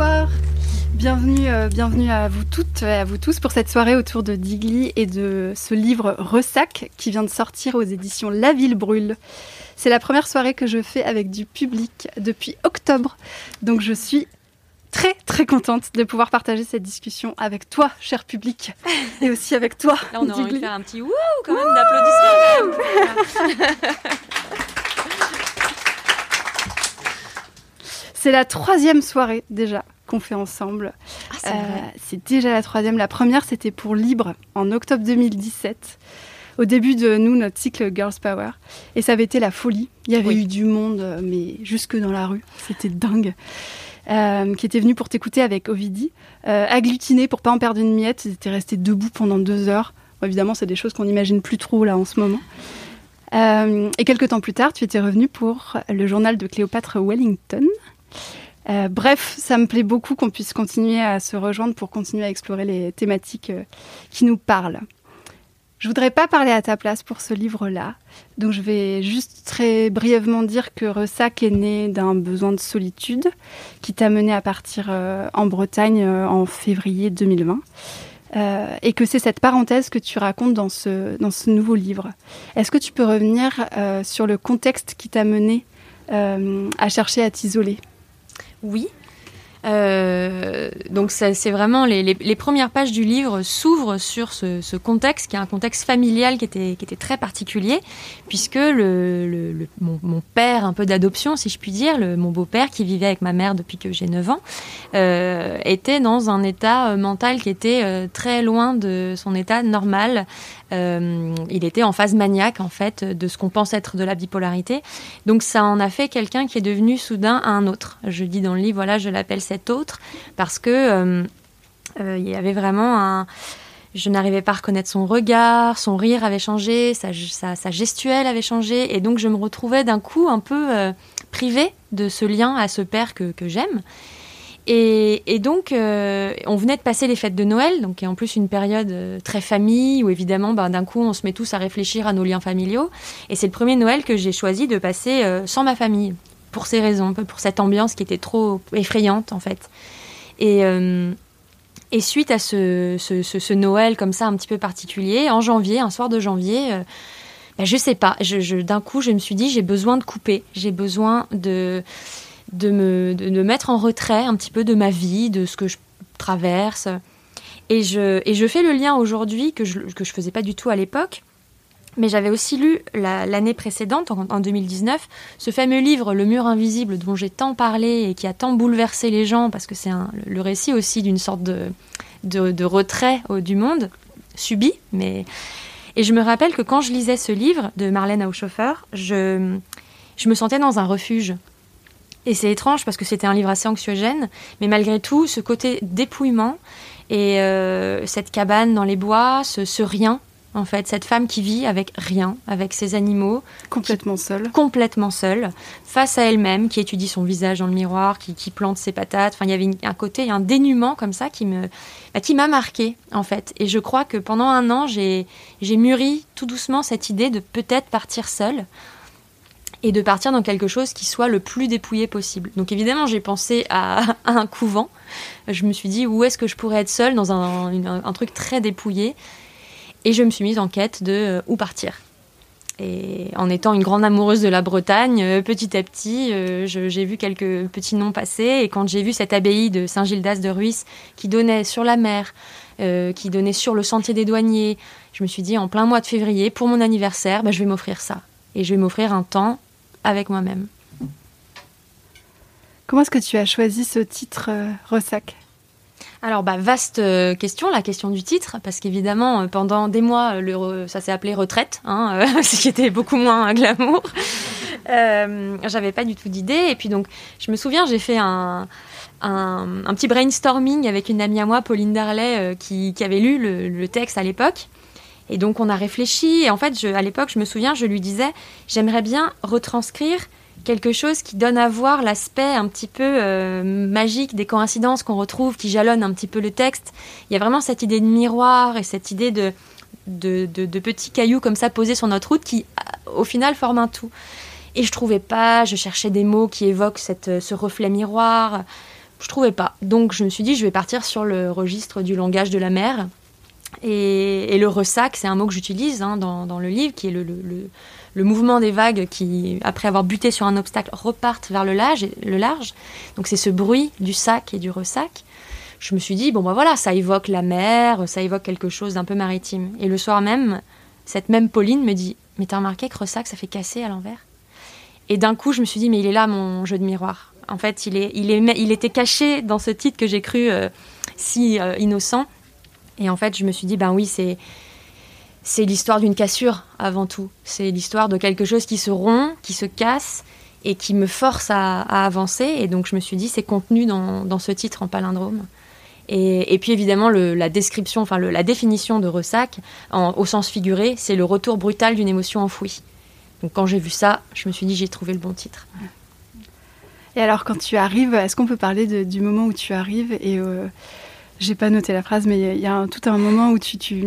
Bonsoir Bienvenue, euh, bienvenue à vous toutes et à vous tous pour cette soirée autour de Digli et de ce livre Ressac qui vient de sortir aux éditions La Ville Brûle. C'est la première soirée que je fais avec du public depuis octobre, donc je suis très très contente de pouvoir partager cette discussion avec toi, cher public, et aussi avec toi. Là, on a envie de faire un petit wouh quand même d'applaudissements. C'est la troisième soirée déjà qu'on fait ensemble. Ah, c'est Euh, c'est déjà la troisième. La première, c'était pour Libre en octobre 2017. Au début de nous, notre cycle Girls Power. Et ça avait été la folie. Il y avait Oui. eu du monde, euh, mais jusque dans la rue. C'était dingue. Euh, qui était venu pour t'écouter avec Ovidie. Euh, agglutiné pour pas en perdre une miette. Ils étaient restés debout pendant deux heures. Bon, évidemment, c'est des choses qu'on n'imagine plus trop là en ce moment. Euh, et quelques temps plus tard, tu étais revenu pour le journal de Cléopâtre Wellington. Euh, bref, ça me plaît beaucoup qu'on puisse continuer à se rejoindre pour continuer à explorer les thématiques euh, qui nous parlent. Je voudrais pas parler à ta place pour ce livre-là, donc je vais juste très brièvement dire que Ressac est né d'un besoin de solitude qui t'a mené à partir euh, en Bretagne en février 2020. euh, et que c'est cette parenthèse que tu racontes dans ce, dans ce nouveau livre. Est-ce que tu peux revenir sur le contexte qui t'a mené à chercher à t'isoler? Oui. Euh, donc c'est vraiment les, premières pages du livre s'ouvrent sur ce, contexte qui est un contexte familial qui était, très particulier puisque mon, père un peu d'adoption si je puis dire, mon beau-père qui vivait avec ma mère depuis que j'ai 9 ans euh, était dans un état euh, mental qui était très loin de son état normal. Il était en phase maniaque en fait de ce qu'on pense être de la bipolarité. Donc ça en a fait quelqu'un qui est devenu soudain un autre. Je dis dans le livre, voilà, je l'appelle cet autre parce que euh, euh, il y avait vraiment un. Je n'arrivais pas à reconnaître son regard, son rire avait changé, sa, gestuelle avait changé, et donc je me retrouvais d'un coup un peu euh, privée de ce lien à ce père que, j'aime. Et, donc, on venait de passer les fêtes de Noël, donc en plus une période très famille, où évidemment, ben, d'un coup, on se met tous à réfléchir à nos liens familiaux. Et c'est le premier Noël que j'ai choisi de passer sans ma famille, pour ces raisons, pour cette ambiance qui était trop effrayante, en fait. Et, euh, et suite à ce, ce, Noël comme ça, un petit peu particulier, en janvier, un soir de janvier, euh, ben, je sais pas, d'un coup, je me suis dit, j'ai besoin de couper, j'ai besoin de de me, de mettre en retrait un petit peu de ma vie, de ce que je traverse. Et je, et je fais le lien aujourd'hui que je ne que je faisais pas du tout à l'époque. Mais j'avais aussi lu la- l'année précédente, en, en 2019, ce fameux livre Le mur invisible dont j'ai tant parlé et qui a tant bouleversé les gens, parce que c'est le récit aussi d'une sorte de, de, retrait au- du monde, subi. Mais... Et je me rappelle que quand je lisais ce livre de Marlène Haushofer, je, je me sentais dans un refuge. Et c'est étrange parce que c'était un livre assez anxiogène, mais malgré tout, ce côté dépouillement et euh, cette cabane dans les bois, ce, ce rien, en fait, cette femme qui vit avec rien, avec ses animaux, Complètement seule. complètement seule, face à elle-même, qui étudie son visage dans le miroir, qui, qui plante ses patates. Enfin, il y avait une- un côté, un dénuement comme ça qui me, bah, qui m'a marqué en fait. Et je crois que pendant un an, j'ai, j'ai mûri tout doucement cette idée de peut-être partir seule et de partir dans quelque chose qui soit le plus dépouillé possible. Donc évidemment, j'ai pensé à, à un couvent. Je me suis dit où est-ce que je pourrais être seule dans un, un truc très dépouillé? Et je me suis mise en quête de euh, où partir. Et en étant une grande amoureuse de la Bretagne, euh, petit à petit, euh, j'ai vu quelques petits noms passer. Et quand j'ai vu cette abbaye de Saint-Gildas de Ruisse qui donnait sur la mer, qui donnait sur le sentier des douaniers, je me suis dit en plein mois de février, pour mon anniversaire, bah, je vais m'offrir ça. Et je vais m'offrir un temps avec moi-même. Comment est-ce que tu as choisi ce titre Ressac? Alors, bah, vaste euh, question, la question du titre, parce qu'évidemment, euh, pendant des mois, euh, ça s'est appelé retraite, hein, ce qui était beaucoup moins glamour. J'avais pas du tout d'idée. Et puis donc, je me souviens, j'ai fait un, petit brainstorming avec une amie à moi, Pauline Darley, qui, avait lu le, texte à l'époque. Et donc, on a réfléchi. Et en fait, à l'époque, je me souviens, je lui disais, j'aimerais bien retranscrire quelque chose qui donne à voir l'aspect un petit peu euh, magique des coïncidences qu'on retrouve, qui jalonne un petit peu le texte. Il y a vraiment cette idée de miroir et cette idée de, de, petits cailloux comme ça posés sur notre route qui, au final, forment un tout. Et je trouvais pas, je cherchais des mots qui évoquent cette, ce reflet miroir. Je trouvais pas. Donc je me suis dit, je vais partir sur le registre du langage de la mer. Et, le ressac, c'est un mot que j'utilise hein, dans, dans, le livre, qui est le le mouvement des vagues qui, après avoir buté sur un obstacle, repartent vers le large. Le large. Donc c'est ce bruit du sac et du ressac. Je me suis dit, bon ben voilà, ça évoque la mer, ça évoque quelque chose d'un peu maritime. Et le soir même, cette même Pauline me dit, mais t'as remarqué que ressac, ça fait casser à l'envers? Et d'un coup, je me suis dit, mais il est là mon jeu de miroir. En fait, il, est, il, est, il était caché dans ce titre que j'ai cru euh, si euh, innocent. Et en fait, je me suis dit, ben oui, c'est c'est l'histoire d'une cassure avant tout. C'est l'histoire de quelque chose qui se rompt, qui se casse et qui me force à, avancer. Et donc je me suis dit, c'est contenu dans, ce titre en palindrome. Et, puis évidemment, la description, enfin la définition de ressac, au sens figuré, c'est le retour brutal d'une émotion enfouie. Donc quand j'ai vu ça, je me suis dit, j'ai trouvé le bon titre. Et alors quand tu arrives, est-ce qu'on peut parler du moment où tu arrives et euh, j'ai pas noté la phrase, mais il y a, tout un moment où tu, tu,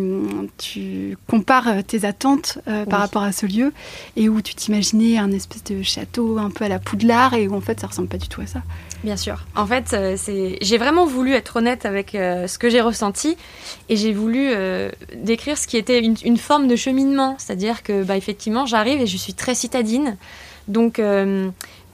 tu compares euh, tes attentes euh, par rapport à ce lieu et où tu t'imaginais un espèce de château un peu à la Poudlard et où en fait ça ressemble pas du tout à ça. Bien sûr. En fait, euh, c'est j'ai vraiment voulu être honnête avec ce que j'ai ressenti et j'ai voulu décrire ce qui était une, une forme de cheminement, c'est-à-dire que bah, effectivement j'arrive et je suis très citadine, donc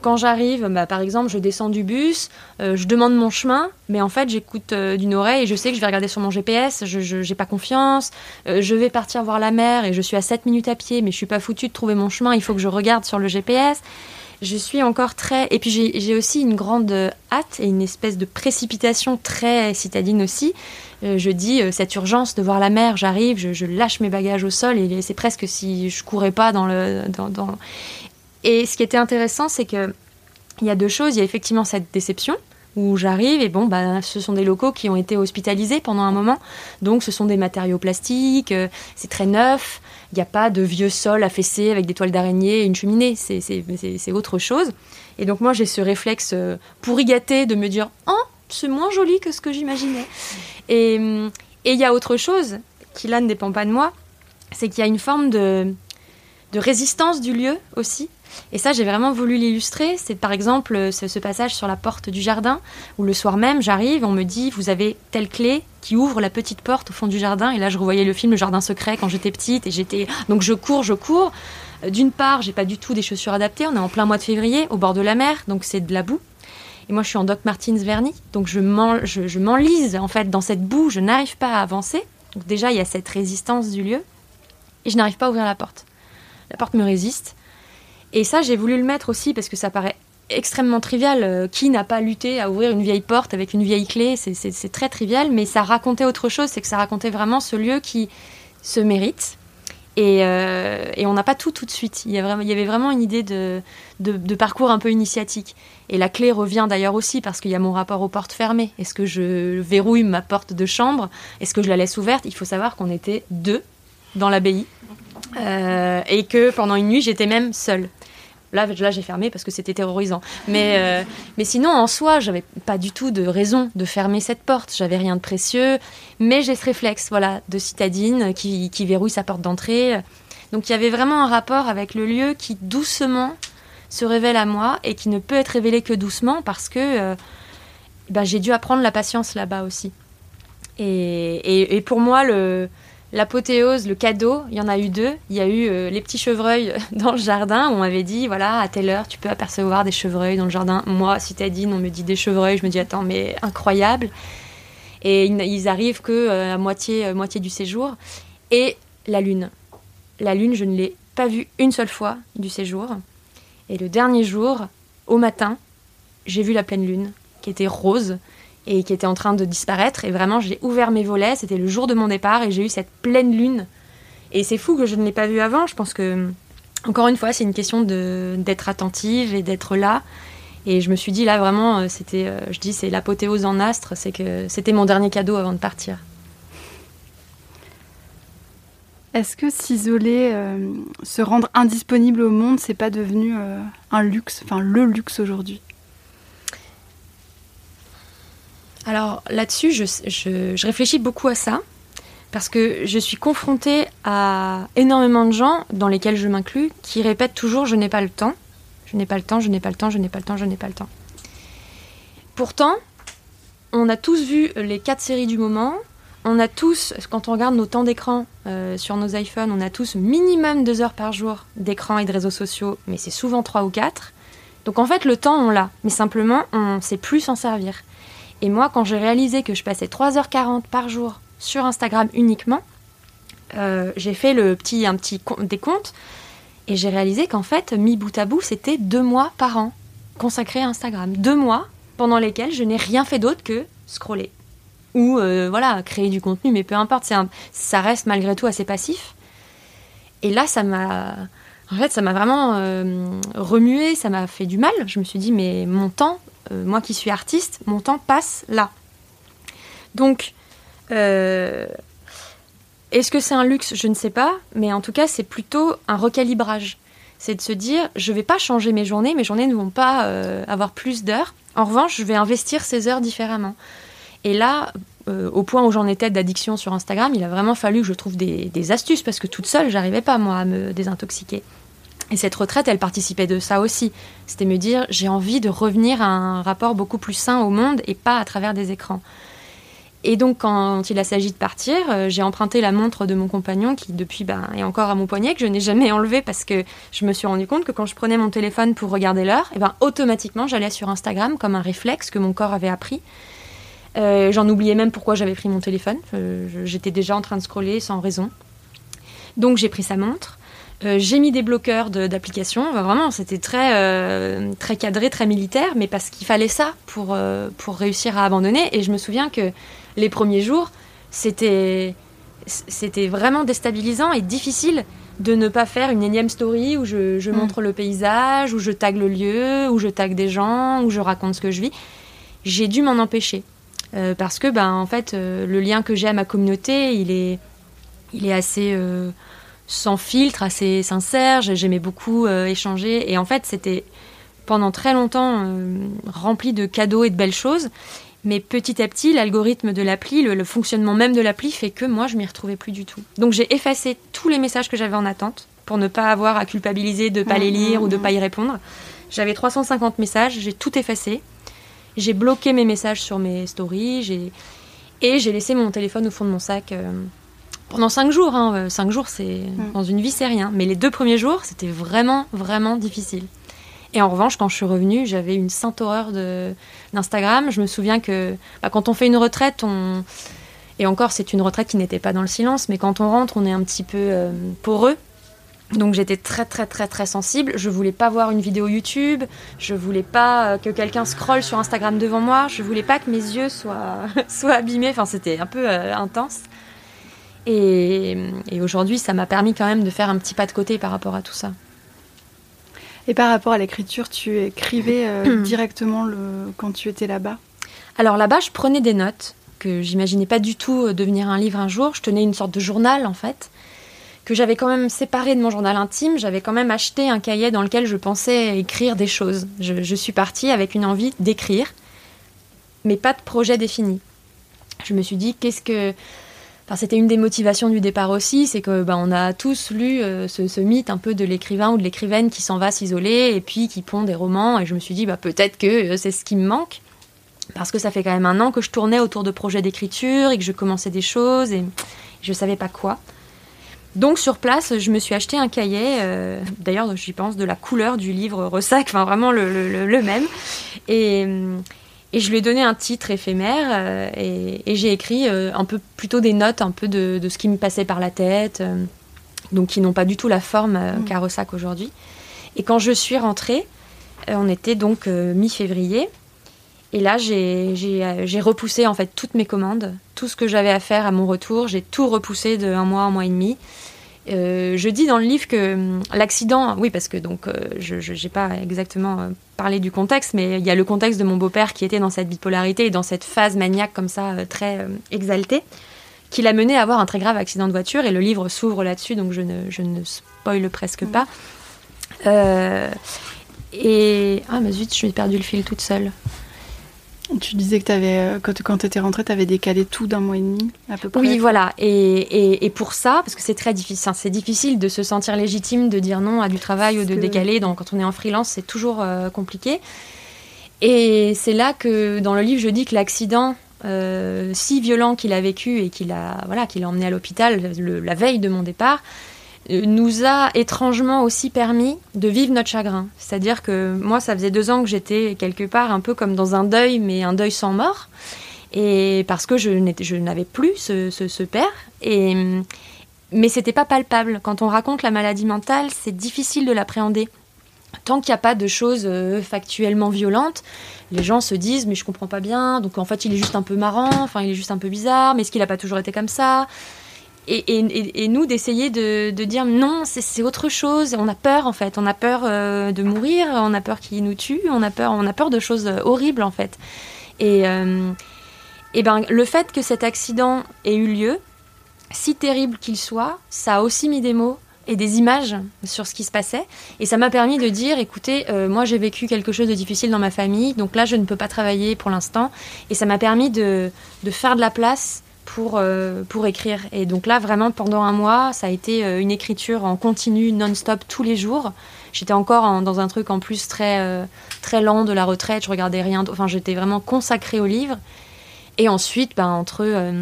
quand j'arrive, bah, par exemple, je descends du bus, euh, je demande mon chemin, mais en fait, j'écoute euh, d'une oreille et je sais que je vais regarder sur mon GPS, je n'ai pas confiance, euh, je vais partir voir la mer et je suis à 7 minutes à pied, mais je suis pas foutue de trouver mon chemin, il faut que je regarde sur le GPS. Je suis encore très... Et puis j'ai aussi une grande hâte et une espèce de précipitation très citadine aussi. je dis, cette urgence de voir la mer, j'arrive, je, lâche mes bagages au sol et c'est presque si je courais pas dans le... Dans, dans... Et ce qui était intéressant, c'est que il y a deux choses. Il y a effectivement cette déception où j'arrive et bon, bah, ce sont des locaux qui ont été hospitalisés pendant un moment. Donc, ce sont des matériaux plastiques, euh, c'est très neuf. Il n'y a pas de vieux sol affaissé avec des toiles d'araignée et une cheminée. C'est autre chose. Et donc, moi, j'ai ce réflexe euh, pourri gâté de me dire Oh, c'est moins joli que ce que j'imaginais. Et il y a autre chose qui, là, ne dépend pas de moi c'est qu'il y a une forme de, de résistance du lieu aussi et ça, j'ai vraiment voulu l'illustrer. C'est par exemple ce, passage sur la porte du jardin, où le soir même, j'arrive, on me dit, vous avez telle clé qui ouvre la petite porte au fond du jardin. Et là, je revoyais le film Le Jardin secret quand j'étais petite, et j'étais donc je cours, je cours. Euh, d'une part, j'ai pas du tout des chaussures adaptées. On est en plein mois de février, au bord de la mer, donc c'est de la boue. Et moi, je suis en Doc Martens vernis, donc je m'enlise en fait dans cette boue. Je n'arrive pas à avancer. Donc déjà, il y a cette résistance du lieu, et je n'arrive pas à ouvrir la porte. La porte me résiste. Et ça, j'ai voulu le mettre aussi parce que ça paraît extrêmement trivial. Euh, qui n'a pas lutté à ouvrir une vieille porte avec une vieille clé? C'est très trivial, mais ça racontait autre chose. C'est que ça racontait vraiment ce lieu qui se mérite. Et, euh, on n'a pas tout tout de suite. Il y, avait vraiment une idée de, de, parcours un peu initiatique. Et la clé revient d'ailleurs aussi parce qu'il y a mon rapport aux portes fermées. Est-ce que je verrouille ma porte de chambre? Est-ce que je la laisse ouverte? Il faut savoir qu'on était deux dans l'abbaye. Euh, et que pendant une nuit, j'étais même seule. Là, j'ai fermé parce que c'était terrorisant. Mais, euh, mais sinon, en soi, j'avais pas du tout de raison de fermer cette porte. J'avais rien de précieux. Mais j'ai ce réflexe, voilà, de citadine qui, qui verrouille sa porte d'entrée. Donc il y avait vraiment un rapport avec le lieu qui doucement se révèle à moi et qui ne peut être révélé que doucement parce que euh, bah, j'ai dû apprendre la patience là-bas aussi. Et, et, et, pour moi, le, L'apothéose, le cadeau, il y en a eu deux. Il y a eu euh, les petits chevreuils dans le jardin. On m'avait dit, voilà, à telle heure, tu peux apercevoir des chevreuils dans le jardin. Moi, citadine, on me dit des chevreuils. Je me dis, attends, mais incroyable. Et ils arrivent que euh, à moitié, euh, moitié du séjour. Et la lune. La lune, je ne l'ai pas vue une seule fois du séjour. Et le dernier jour, au matin, j'ai vu la pleine lune, qui était rose et qui était en train de disparaître. Et vraiment, j'ai ouvert mes volets, c'était le jour de mon départ, et j'ai eu cette pleine lune. Et c'est fou que je ne l'ai pas vue avant. Je pense que encore une fois, c'est une question d'être attentive et d'être là. Et je me suis dit là vraiment, euh, c'était, euh, je dis, c'est l'apothéose en astre, c'est que c'était mon dernier cadeau avant de partir. Est-ce que s'isoler, euh, se rendre indisponible au monde, c'est pas devenu un luxe, enfin le luxe aujourd'hui? Alors là-dessus, je, réfléchis beaucoup à ça parce que je suis confrontée à énormément de gens, dans lesquels je m'inclus, qui répètent toujours je n'ai pas le temps, je n'ai pas le temps, je n'ai pas le temps, je n'ai pas le temps, je n'ai pas le temps. Pourtant, on a tous vu les quatre séries du moment. On a tous, quand on regarde nos temps d'écran euh, sur nos iPhones, on a tous minimum deux heures par jour d'écran et de réseaux sociaux, mais c'est souvent trois ou quatre. Donc en fait, le temps, on l'a, mais simplement, on ne sait plus s'en servir. Et moi, quand j'ai réalisé que je passais 3h40 par jour sur Instagram uniquement, euh, j'ai fait le petit, un petit décompte et j'ai réalisé qu'en fait, mi bout à bout, c'était deux mois par an consacrés à Instagram. Deux mois pendant lesquels je n'ai rien fait d'autre que scroller. Ou euh, voilà, créer du contenu, mais peu importe, ça reste malgré tout assez passif. Et là, ça m'a. En fait, ça m'a vraiment euh, remué, ça m'a fait du mal. Je me suis dit, mais mon temps, euh, moi qui suis artiste, mon temps passe là. Donc, euh, est-ce que c'est un luxe? Je ne sais pas, mais en tout cas, c'est plutôt un recalibrage. C'est de se dire, je ne vais pas changer mes journées, mes journées ne vont pas euh, avoir plus d'heures. En revanche, je vais investir ces heures différemment. Et là, au point où j'en étais d'addiction sur Instagram, il a vraiment fallu que je trouve des, des astuces parce que toute seule, j'arrivais pas moi à me désintoxiquer. Et cette retraite, elle participait de ça aussi. C'était me dire, j'ai envie de revenir à un rapport beaucoup plus sain au monde et pas à travers des écrans. Et donc, quand il a s'agit de partir, euh, j'ai emprunté la montre de mon compagnon qui, depuis, ben, est encore à mon poignet, que je n'ai jamais enlevé parce que je me suis rendu compte que quand je prenais mon téléphone pour regarder l'heure, et eh ben, automatiquement, j'allais sur Instagram comme un réflexe que mon corps avait appris. Euh, j'en oubliais même pourquoi j'avais pris mon téléphone. J'étais déjà en train de scroller sans raison. Donc, j'ai pris sa montre. Euh, j'ai mis des bloqueurs d'applications. vraiment, c'était très, euh, très cadré, très militaire, mais parce qu'il fallait ça pour, euh, pour réussir à abandonner. Et je me souviens que les premiers jours, c'était c'était vraiment déstabilisant et difficile de ne pas faire une énième story où je, je mm. montre le paysage, où je tag le lieu, où je tag des gens, où je raconte ce que je vis. J'ai dû m'en empêcher. parce que, ben, en fait, le lien que j'ai à ma communauté, il est, il est assez sans filtre, assez sincère. J'aimais beaucoup euh, échanger. Et en fait, c'était pendant très longtemps euh, rempli de cadeaux et de belles choses. Mais petit à petit, l'algorithme de l'appli, le, fonctionnement même de l'appli fait que moi, je m'y retrouvais plus du tout. Donc j'ai effacé tous les messages que j'avais en attente pour ne pas avoir à culpabiliser de ne pas les lire ou de ne pas y répondre. J'avais 350 messages, j'ai tout effacé. J'ai bloqué mes messages sur mes stories, et j'ai laissé mon téléphone au fond de mon sac. Euh, pendant cinq jours. Hein. Euh, cinq jours, c'est mm. dans une vie, c'est rien. Mais les deux premiers jours, c'était vraiment, vraiment difficile. Et en revanche, quand je suis revenue, j'avais une sainte horreur d'Instagram. Je me souviens que bah, quand on fait une retraite, on... et encore, c'est une retraite qui n'était pas dans le silence, mais quand on rentre, on est un petit peu euh, poreux. Donc j'étais très très très très sensible. Je voulais pas voir une vidéo YouTube. Je voulais pas euh, que quelqu'un scrolle sur Instagram devant moi. Je voulais pas que mes yeux soient, soient abîmés. Enfin, c'était un peu intense. Et, aujourd'hui, ça m'a permis quand même de faire un petit pas de côté par rapport à tout ça. Et par rapport à l'écriture, tu écrivais euh, directement le... quand tu étais là-bas? Alors là-bas, je prenais des notes que j'imaginais pas du tout euh, devenir un livre un jour. Je tenais une sorte de journal en fait, que j'avais quand même séparé de mon journal intime. J'avais quand même acheté un cahier dans lequel je pensais écrire des choses. Je, je suis partie avec une envie d'écrire, mais pas de projet défini. Je me suis dit, qu'est-ce que c'était une des motivations du départ aussi, c'est que bah, on a tous lu euh, ce, mythe un peu de l'écrivain ou de l'écrivaine qui s'en va s'isoler et puis qui pond des romans. Et je me suis dit, bah, peut-être que euh, c'est ce qui me manque. Parce que ça fait quand même un an que je tournais autour de projets d'écriture et que je commençais des choses et je ne savais pas quoi. Donc sur place, je me suis acheté un cahier, euh, d'ailleurs j'y pense, de la couleur du livre Ressac, enfin vraiment le, le même. Et, et je lui ai donné un titre éphémère euh, et, j'ai écrit euh, un peu plutôt des notes un peu de, ce qui me passait par la tête, euh, donc qui n'ont pas du tout la forme mmh. qu'a aujourd'hui. Et quand je suis rentrée, on était donc mi-février. Et là, j'ai repoussé en fait toutes mes commandes, tout ce que j'avais à faire à mon retour. J'ai tout repoussé de un mois, un mois et demi. Euh, je dis dans le livre que hum, l'accident, oui, parce que donc euh, je n'ai pas exactement euh, parlé du contexte, mais il y a le contexte de mon beau-père qui était dans cette bipolarité et dans cette phase maniaque comme ça, très exaltée, qui l'a mené à avoir un très grave accident de voiture. Et le livre s'ouvre là-dessus, donc je ne, je ne spoile presque pas. et. Ah, mais zut, je suis perdu le fil toute seule. Tu disais que avais, euh, quand, quand tu étais rentrée, tu avais décalé tout d'un mois et demi, à peu près. Oui, voilà. Et, et, pour ça, parce que c'est très difficile, c'est difficile de se sentir légitime de dire non à du travail ou de décaler. Donc, quand on est en freelance, c'est toujours euh, compliqué. Et c'est là que, dans le livre, je dis que l'accident euh, si violent qu'il a vécu et qu'il a, voilà, qu'il a emmené à l'hôpital la veille de mon départ, nous a étrangement aussi permis de vivre notre chagrin. C'est-à-dire que moi, ça faisait deux ans que j'étais quelque part un peu comme dans un deuil, mais un deuil sans mort. Et parce que je n'avais plus ce, père. Et, mais c'était pas palpable. Quand on raconte la maladie mentale, c'est difficile de l'appréhender. Tant qu'il n'y a pas de choses euh, factuellement violentes, les gens se disent mais je comprends pas bien. Donc en fait, il est juste un peu marrant. Enfin, il est juste un peu bizarre. Mais est-ce qu'il n'a pas toujours été comme ça? Et, nous d'essayer de, dire non, c'est autre chose. On a peur en fait, on a peur euh, de mourir, on a peur qu'il nous tue, on a peur, on a peur de choses horribles en fait. Et, euh, et ben le fait que cet accident ait eu lieu, si terrible qu'il soit, ça a aussi mis des mots et des images sur ce qui se passait. Et ça m'a permis de dire, écoutez, euh, moi j'ai vécu quelque chose de difficile dans ma famille, donc là je ne peux pas travailler pour l'instant. Et ça m'a permis de, de, faire de la place pour, euh, pour écrire. Et donc là, vraiment, pendant un mois, ça a été euh, une écriture en continu, non-stop, tous les jours. J'étais encore dans un truc en plus très, euh, très lent de la retraite, je regardais rien, enfin j'étais vraiment consacrée au livre. Et ensuite, ben, entre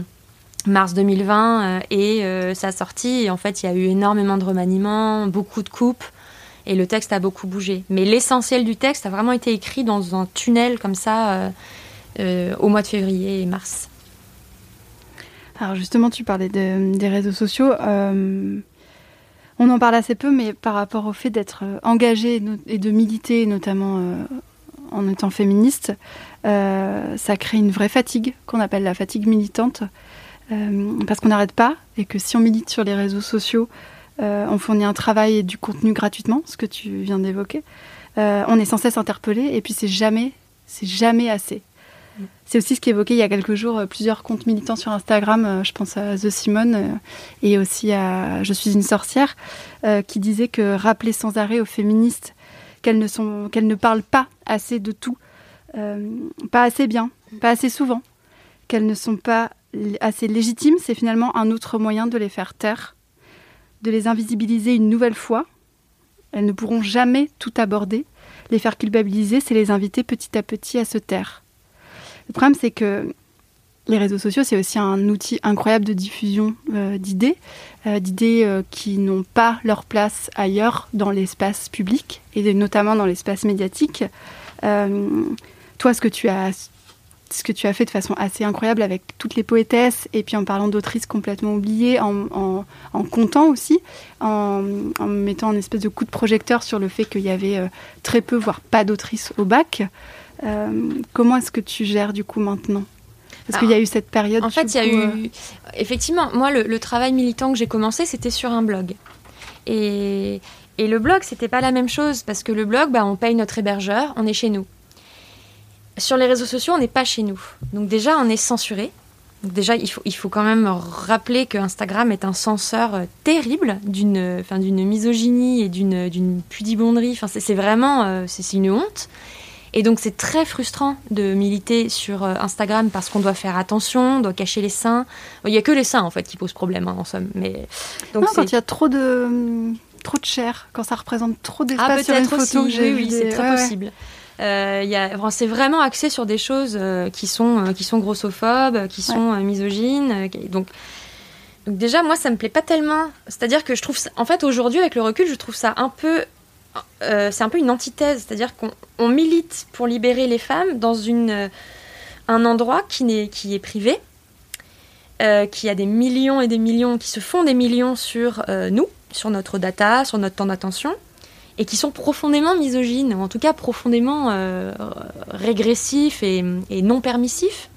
mars 2020 et sa sortie, en fait, il y a eu énormément de remaniements, beaucoup de coupes, et le texte a beaucoup bougé. Mais l'essentiel du texte a vraiment été écrit dans un tunnel comme ça au mois de février et mars. Alors justement, tu parlais des réseaux sociaux. Euh, on en parle assez peu, mais par rapport au fait d'être euh, engagé et de militer, notamment euh, en étant féministe, ça crée une vraie fatigue qu'on appelle la fatigue militante, parce qu'on n'arrête pas et que si on milite sur les réseaux sociaux, on fournit un travail et du contenu gratuitement, ce que tu viens d'évoquer. on est sans cesse interpellé et puis c'est jamais, c'est jamais assez. C'est aussi ce qu'évoquait il y a quelques jours euh, plusieurs comptes militants sur Instagram, euh, je pense à The Simone euh, et aussi à Je suis une sorcière, qui disaient que rappeler sans arrêt aux féministes qu'elles ne, sont, qu'elles ne parlent pas assez de tout, pas assez bien, pas assez souvent, qu'elles ne sont pas assez légitimes, c'est finalement un autre moyen de les faire taire, de les invisibiliser une nouvelle fois. Elles ne pourront jamais tout aborder. Les faire culpabiliser, c'est les inviter petit à petit à se taire. Le problème, c'est que les réseaux sociaux, c'est aussi un outil incroyable de diffusion euh, d'idées, euh, d'idées euh, qui n'ont pas leur place ailleurs dans l'espace public et notamment dans l'espace médiatique. toi, ce que tu as ce que tu as fait de façon assez incroyable avec toutes les poétesses et puis en parlant d'autrices complètement oubliées, en, comptant aussi, en, mettant un espèce de coup de projecteur sur le fait qu'il y avait très peu, voire pas d'autrices au bac. Euh, comment est-ce que tu gères du coup maintenant? Parce qu'il y a eu cette période. En fait, il y a eu. Euh, effectivement, moi, le, travail militant que j'ai commencé, c'était sur un blog. Et, et le blog, c'était pas la même chose, parce que le blog, bah, on paye notre hébergeur, on est chez nous. Sur les réseaux sociaux, on n'est pas chez nous. Donc, déjà, on est censuré. Donc déjà, il faut, il faut quand même rappeler que Instagram est un censeur euh, terrible d'une d'une misogynie et d'une pudibonderie. Enfin, c'est vraiment c'est une honte. Et donc c'est très frustrant de militer sur euh, Instagram parce qu'on doit faire attention, on doit cacher les seins. Il n'y a que les seins en fait qui posent problème hein, en somme. Mais donc non, quand il y a trop de trop de chair, quand ça représente trop d'espace ah, sur une photo, aussi. oui, oui, c'est très possible. Euh, c'est vraiment axé sur des choses euh, qui sont qui sont grossophobes, qui sont misogynes. donc donc déjà moi ça me plaît pas tellement. C'est-à-dire que je trouve en fait aujourd'hui avec le recul je trouve ça un peu euh, c'est un peu une antithèse, c'est-à-dire qu'on milite pour libérer les femmes dans euh, un endroit qui, est, privé, euh, qui a des millions et des millions, qui se font des millions sur nous, sur notre data, sur notre temps d'attention, et qui sont profondément misogynes, ou en tout cas profondément régressifs et, non permissifs.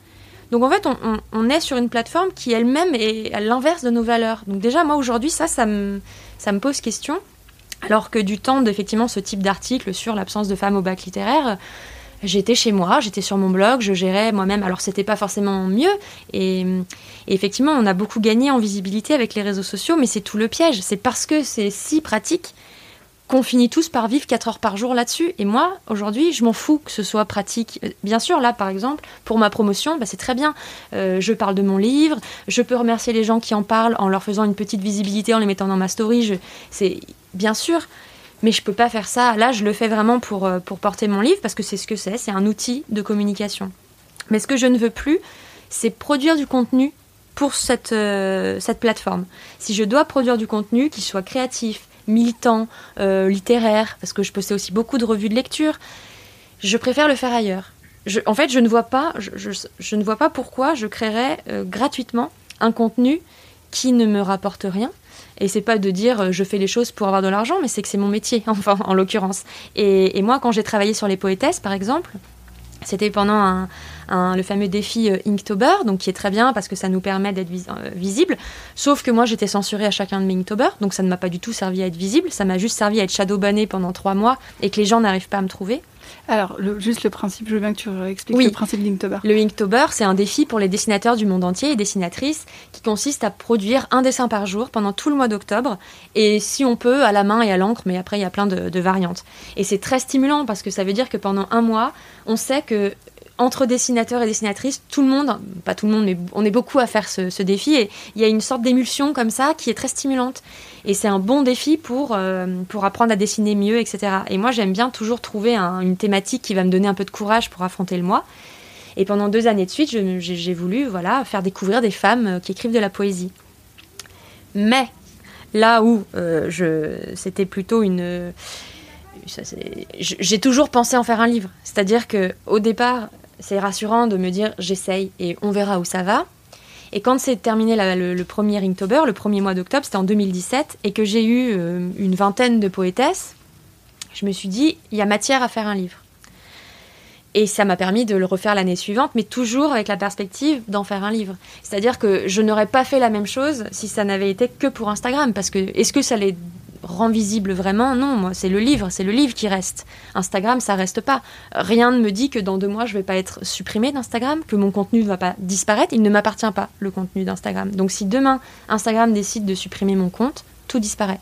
Donc en fait, on, est sur une plateforme qui elle-même est à l'inverse de nos valeurs. Donc déjà, moi aujourd'hui, ça, ça me pose question. Alors que du temps d'effectivement ce type d'article sur l'absence de femmes au bac littéraire, j'étais chez moi, j'étais sur mon blog, je gérais moi-même. Alors c'était pas forcément mieux. Et, effectivement, on a beaucoup gagné en visibilité avec les réseaux sociaux, mais c'est tout le piège. C'est parce que c'est si pratique qu'on finit tous par vivre 4 heures par jour là-dessus. Et moi, aujourd'hui, je m'en fous que ce soit pratique. Bien sûr, là, par exemple, pour ma promotion, bah, c'est très bien. Euh, je parle de mon livre, je peux remercier les gens qui en parlent en leur faisant une petite visibilité, en les mettant dans ma story. C'est bien sûr mais je peux pas faire ça. Là, je le fais vraiment pour, euh, pour porter mon livre parce que c'est ce que c'est, c'est un outil de communication. Mais ce que je ne veux plus, c'est produire du contenu pour cette, euh, cette plateforme. Si je dois produire du contenu qui soit créatif, militant, euh, littéraire, parce que je possède aussi beaucoup de revues de lecture, je préfère le faire ailleurs. en fait, je ne vois pas, je, ne vois pas pourquoi je créerais gratuitement un contenu qui ne me rapporte rien et c'est pas de dire euh, je fais les choses pour avoir de l'argent, mais c'est que c'est mon métier, enfin, en l'occurrence. Et, moi, quand j'ai travaillé sur les poétesses, par exemple, c'était pendant le fameux défi euh, Inktober, donc qui est très bien parce que ça nous permet d'être euh, visible. Sauf que moi, j'étais censurée à chacun de mes Inktober, donc ça ne m'a pas du tout servi à être visible. Ça m'a juste servi à être shadowbanné pendant trois mois et que les gens n'arrivent pas à me trouver. Alors, juste le principe, je veux bien que tu expliques le principe d'Inktober. Le Inktober, c'est un défi pour les dessinateurs du monde entier et dessinatrices qui consiste à produire un dessin par jour pendant tout le mois d'octobre et si on peut à la main et à l'encre, mais après il y a plein de variantes. Et c'est très stimulant parce que ça veut dire que pendant un mois, on sait que entre dessinateurs et dessinatrices, tout le monde, pas tout le monde, mais on est beaucoup à faire ce, défi et il y a une sorte d'émulsion comme ça qui est très stimulante. Et c'est un bon défi pour, euh, pour apprendre à dessiner mieux, etc. Et moi, j'aime bien toujours trouver une thématique qui va me donner un peu de courage pour affronter le mois. Et pendant deux années de suite, j'ai voulu voilà, faire découvrir des femmes euh, qui écrivent de la poésie. Mais là où euh, c'était plutôt une j'ai toujours pensé en faire un livre. C'est-à-dire que au départ, c'est rassurant de me dire j'essaye et on verra où ça va. Et quand c'est terminé le, premier Inktober, le premier mois d'octobre, c'était en 2017, et que j'ai eu euh, une vingtaine de poétesses, je me suis dit, il y a matière à faire un livre. Et ça m'a permis de le refaire l'année suivante, mais toujours avec la perspective d'en faire un livre. C'est-à-dire que je n'aurais pas fait la même chose si ça n'avait été que pour Instagram, parce que est-ce que ça les rend visible vraiment. Non, moi, c'est le livre, c'est le livre qui reste. Instagram, ça reste pas. Rien ne me dit que dans deux mois, je vais pas être supprimé d'Instagram, que mon contenu ne va pas disparaître. Il ne m'appartient pas, le contenu d'Instagram. Donc si demain, Instagram décide de supprimer mon compte, tout disparaît.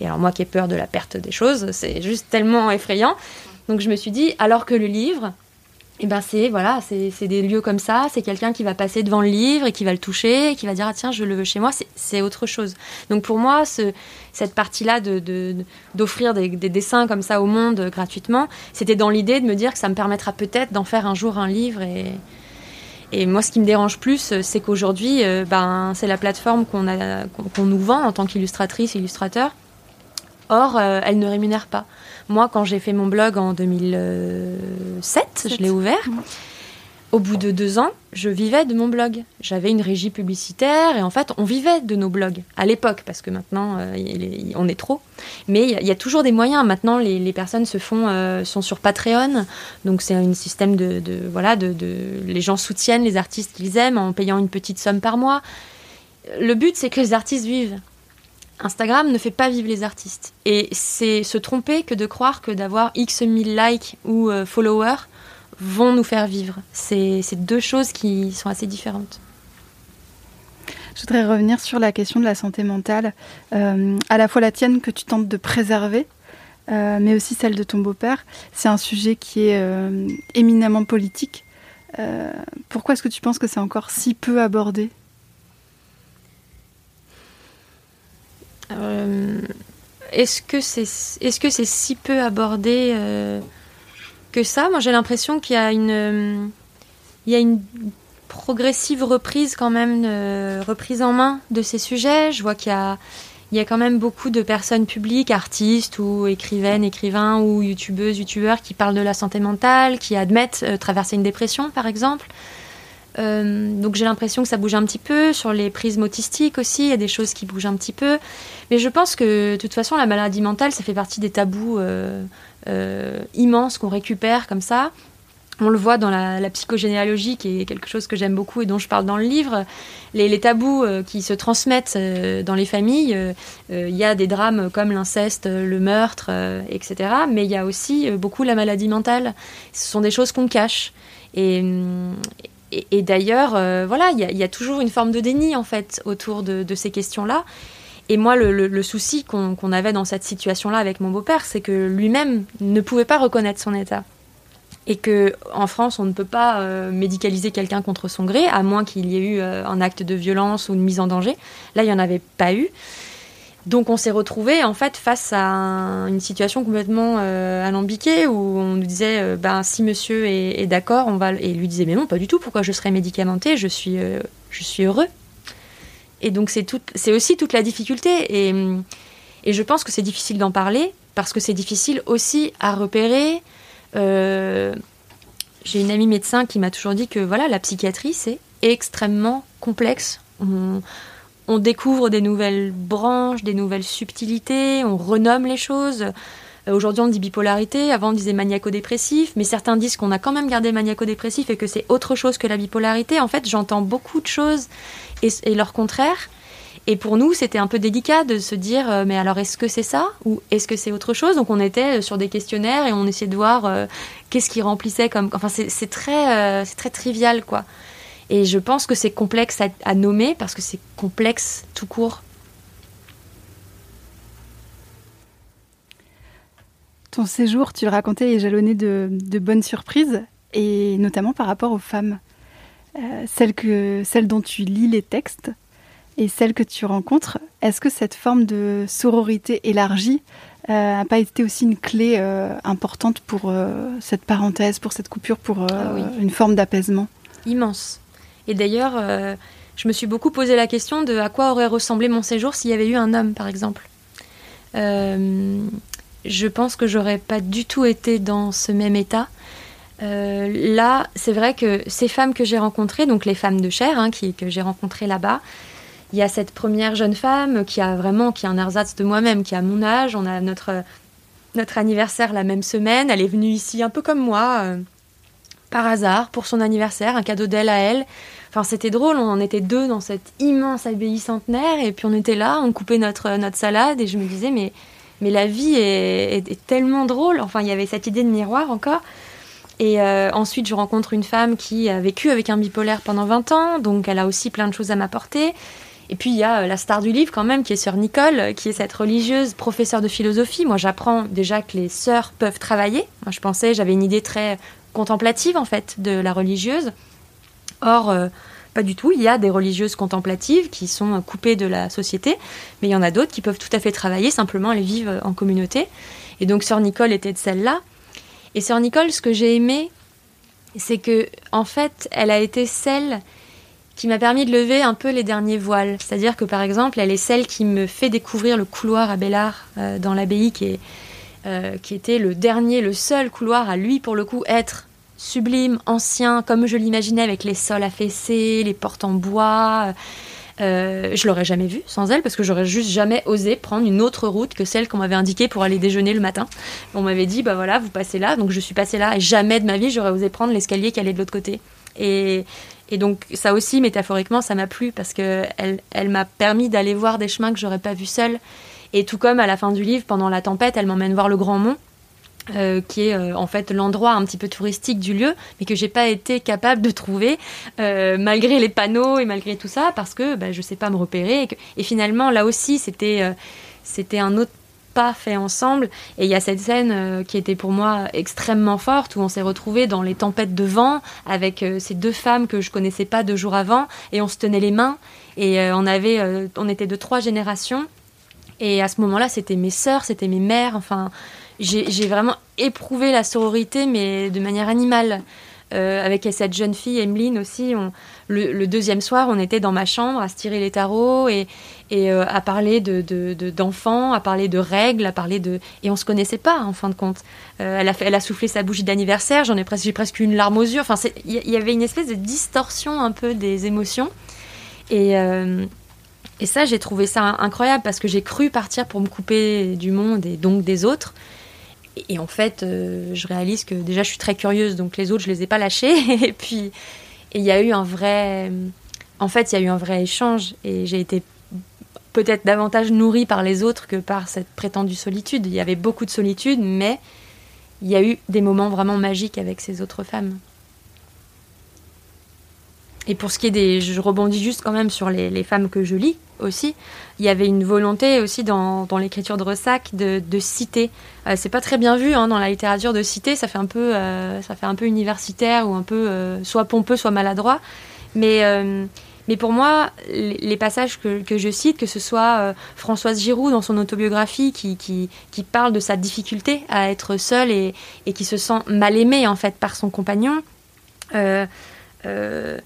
Et alors moi qui ai peur de la perte des choses, c'est juste tellement effrayant. Donc je me suis dit, alors que le livre, et ben c'est voilà, c'est des lieux comme ça, c'est quelqu'un qui va passer devant le livre et qui va le toucher, et qui va dire ah tiens je le veux chez moi, c'est autre chose. Donc pour moi, ce, cette partie-là de d'offrir des, des, dessins comme ça au monde gratuitement, c'était dans l'idée de me dire que ça me permettra peut-être d'en faire un jour un livre et et moi, ce qui me dérange plus, c'est qu'aujourd'hui, euh, ben, c'est la plateforme qu'on nous vend en tant qu'illustratrice, illustrateur. Or, euh, elle ne rémunère pas. Moi, quand j'ai fait mon blog en 2007, je l'ai ouvert. Au bout de deux ans, je vivais de mon blog. J'avais une régie publicitaire et en fait, on vivait de nos blogs à l'époque parce que maintenant, euh, on est trop. Mais il y, a toujours des moyens. Maintenant, les, personnes se font, euh, sont sur Patreon, donc c'est un système de, voilà, de, les gens soutiennent les artistes qu'ils aiment en payant une petite somme par mois. Le but, c'est que les artistes vivent. Instagram ne fait pas vivre les artistes. Et c'est se tromper que de croire que d'avoir X mille likes ou euh, followers vont nous faire vivre. C'est deux choses qui sont assez différentes. Je voudrais revenir sur la question de la santé mentale, euh, à la fois la tienne que tu tentes de préserver, euh, mais aussi celle de ton beau-père. C'est un sujet qui est éminemment politique. pourquoi est-ce que tu penses que c'est encore si peu abordé? Est-ce que c'est est-ce que c'est si peu abordé euh, que ça? Moi, j'ai l'impression qu'il y a une y a une progressive reprise quand même reprise en main de ces sujets. Je vois qu'il y a il y a quand même beaucoup de personnes publiques, artistes ou écrivaines, écrivains ou youtubeuses, youtubeurs qui parlent de la santé mentale, qui admettent euh, traverser une dépression, par exemple. Euh, donc j'ai l'impression que ça bouge un petit peu. Sur les prismes autistiques aussi, il y a des choses qui bougent un petit peu. Mais je pense que de toute façon, la maladie mentale, ça fait partie des tabous euh, euh, immenses qu'on récupère comme ça. on le voit dans la, psychogénéalogie, qui est quelque chose que j'aime beaucoup et dont je parle dans le livre. Les, tabous euh, qui se transmettent dans les familles, il y a des drames comme l'inceste, le meurtre, etc. Mais il y a aussi beaucoup la maladie mentale. Ce sont des choses qu'on cache. Et, et, d'ailleurs, voilà, il y, a toujours une forme de déni en fait autour de, ces questions-là. Et moi, le, souci qu'on avait dans cette situation-là avec mon beau-père, c'est que lui-même ne pouvait pas reconnaître son état et que en France on ne peut pas euh, médicaliser quelqu'un contre son gré à moins qu'il y ait eu euh, un acte de violence ou une mise en danger. Là, il n'y en avait pas eu. Donc on s'est retrouvé en fait face à une situation complètement euh, alambiquée où on nous disait ben si monsieur est, d'accord on va et lui disait mais non pas du tout pourquoi je serais médicamenté je suis je suis heureux et donc c'est tout c'est aussi toute la difficulté et et je pense que c'est difficile d'en parler parce que c'est difficile aussi à repérer euh, j'ai une amie médecin qui m'a toujours dit que voilà, la psychiatrie, c'est extrêmement complexe. Découvre des nouvelles branches, des nouvelles subtilités, on renomme les choses. Euh, aujourd'hui, on dit bipolarité, avant on disait maniaco-dépressif, mais certains disent qu'on a quand même gardé maniaco-dépressif et que c'est autre chose que la bipolarité. En fait, j'entends beaucoup de choses et, leur contraire. Et pour nous, c'était un peu délicat de se dire, euh, mais alors est-ce que c'est ça ou est-ce que c'est autre chose? Donc on était euh, sur des questionnaires et on essayait de voir qu'est-ce qui remplissait comme... Enfin, c'est très, c'est très trivial, quoi. Et je pense que c'est complexe à, nommer parce que c'est complexe tout court. Ton séjour, tu le racontais, est jalonné de, de bonnes surprises, et notamment par rapport aux femmes. celles, que, celles dont tu lis les textes, et celles que tu rencontres, est-ce que cette forme de sororité élargie n'a euh, pas été aussi une clé euh, importante pour euh, cette parenthèse, pour cette coupure, pour ah une forme d'apaisement? Immense. Et d'ailleurs, je me suis beaucoup posé la question de à quoi aurait ressemblé mon séjour s'il y avait eu un homme, par exemple. je pense que j'aurais pas du tout été dans ce même état. là, c'est vrai que ces femmes que j'ai rencontrées, donc les femmes de chair hein, que j'ai rencontrées là-bas, il y a cette première jeune femme qui a vraiment qui a un ersatz de moi-même, qui a mon âge. On a notre, notre anniversaire la même semaine. Elle est venue ici un peu comme moi, euh, par hasard, pour son anniversaire, un cadeau d'elle à elle. Enfin, c'était drôle, on en était deux dans cette immense abbaye centenaire, et puis on était là, on coupait notre, notre salade, et je me disais, mais, mais la vie est, tellement drôle. Enfin, il y avait cette idée de miroir encore. Et euh, ensuite, je rencontre une femme qui a vécu avec un bipolaire pendant 20 ans, donc elle a aussi plein de choses à m'apporter. Et puis il y a euh, la star du livre quand même, qui est sœur Nicole, euh, qui est cette religieuse professeure de philosophie. Moi j'apprends déjà que les sœurs peuvent travailler. Moi je pensais, j'avais une idée très contemplative en fait de la religieuse. Or, euh, pas du tout. Il y a des religieuses contemplatives qui sont coupées de la société, mais il y en a d'autres qui peuvent tout à fait travailler, simplement elles vivent en communauté. Et donc sœur Nicole était de celle-là. Et sœur Nicole, ce que j'ai aimé, c'est que en fait, elle a été celle qui m'a permis de lever un peu les derniers voiles. C'est-à-dire que par exemple, elle est celle qui me fait découvrir le couloir à Bellard euh, dans l'abbaye, qui, euh, qui était le dernier, le seul couloir à lui pour le coup être sublime, ancien, comme je l'imaginais avec les sols affaissés, les portes en bois. Euh, je l'aurais jamais vu sans elle parce que j'aurais juste jamais osé prendre une autre route que celle qu'on m'avait indiquée pour aller déjeuner le matin. On m'avait dit bah voilà vous passez là donc je suis passée là et jamais de ma vie j'aurais osé prendre l'escalier qui allait de l'autre côté. Et, donc ça aussi, métaphoriquement, ça m'a plu parce que elle, m'a permis d'aller voir des chemins que j'aurais pas vus seule. Et tout comme à la fin du livre, pendant la tempête, elle m'emmène voir le Grand Mont. Euh, qui est euh, en fait l'endroit un petit peu touristique du lieu, mais que j'ai pas été capable de trouver euh, malgré les panneaux et malgré tout ça, parce que bah, je sais pas me repérer. Et, finalement, là aussi, c'était c'était un autre pas fait ensemble. Et il y a cette scène qui était pour moi extrêmement forte où on s'est retrouvés dans les tempêtes de vent avec ces deux femmes que je connaissais pas deux jours avant et on se tenait les mains et on avait, on était de trois générations. Et à ce moment-là, c'était mes sœurs, c'était mes mères. Enfin, j'ai vraiment éprouvé la sororité, mais de manière animale. avec cette jeune fille, Emeline aussi, le, deuxième soir, on était dans ma chambre à se tirer les tarots et, euh, à parler de, d'enfants, à parler de règles, à parler de... Et on se connaissait pas, en fin de compte. Euh, elle, a soufflé sa bougie d'anniversaire, j'en ai presque, j'ai presque une larme aux yeux. Enfin, il y, avait une espèce de distorsion un peu des émotions. Et, euh, et ça, j'ai trouvé ça incroyable parce que j'ai cru partir pour me couper du monde et donc des autres. et, en fait, je réalise que déjà, je suis très curieuse, donc les autres, je les ai pas lâchés. et puis, il y a eu un vrai. En fait, il y a eu un vrai échange et j'ai été peut-être davantage nourrie par les autres que par cette prétendue solitude. Il y avait beaucoup de solitude, mais il y a eu des moments vraiment magiques avec ces autres femmes. Et pour ce qui est des. Je rebondis juste quand même sur les, femmes que je lis aussi. Il y avait une volonté aussi dans, l'écriture de Ressac de, citer. Euh, c'est pas très bien vu hein, dans la littérature de citer, ça fait un peu, euh, ça fait un peu universitaire ou un peu euh, soit pompeux, soit maladroit. Mais mais pour moi, les, passages que, je cite, que ce soit euh, Françoise Giroud dans son autobiographie qui, qui, parle de sa difficulté à être seule et, et, qui se sent mal aimée en fait par son compagnon, euh, euh,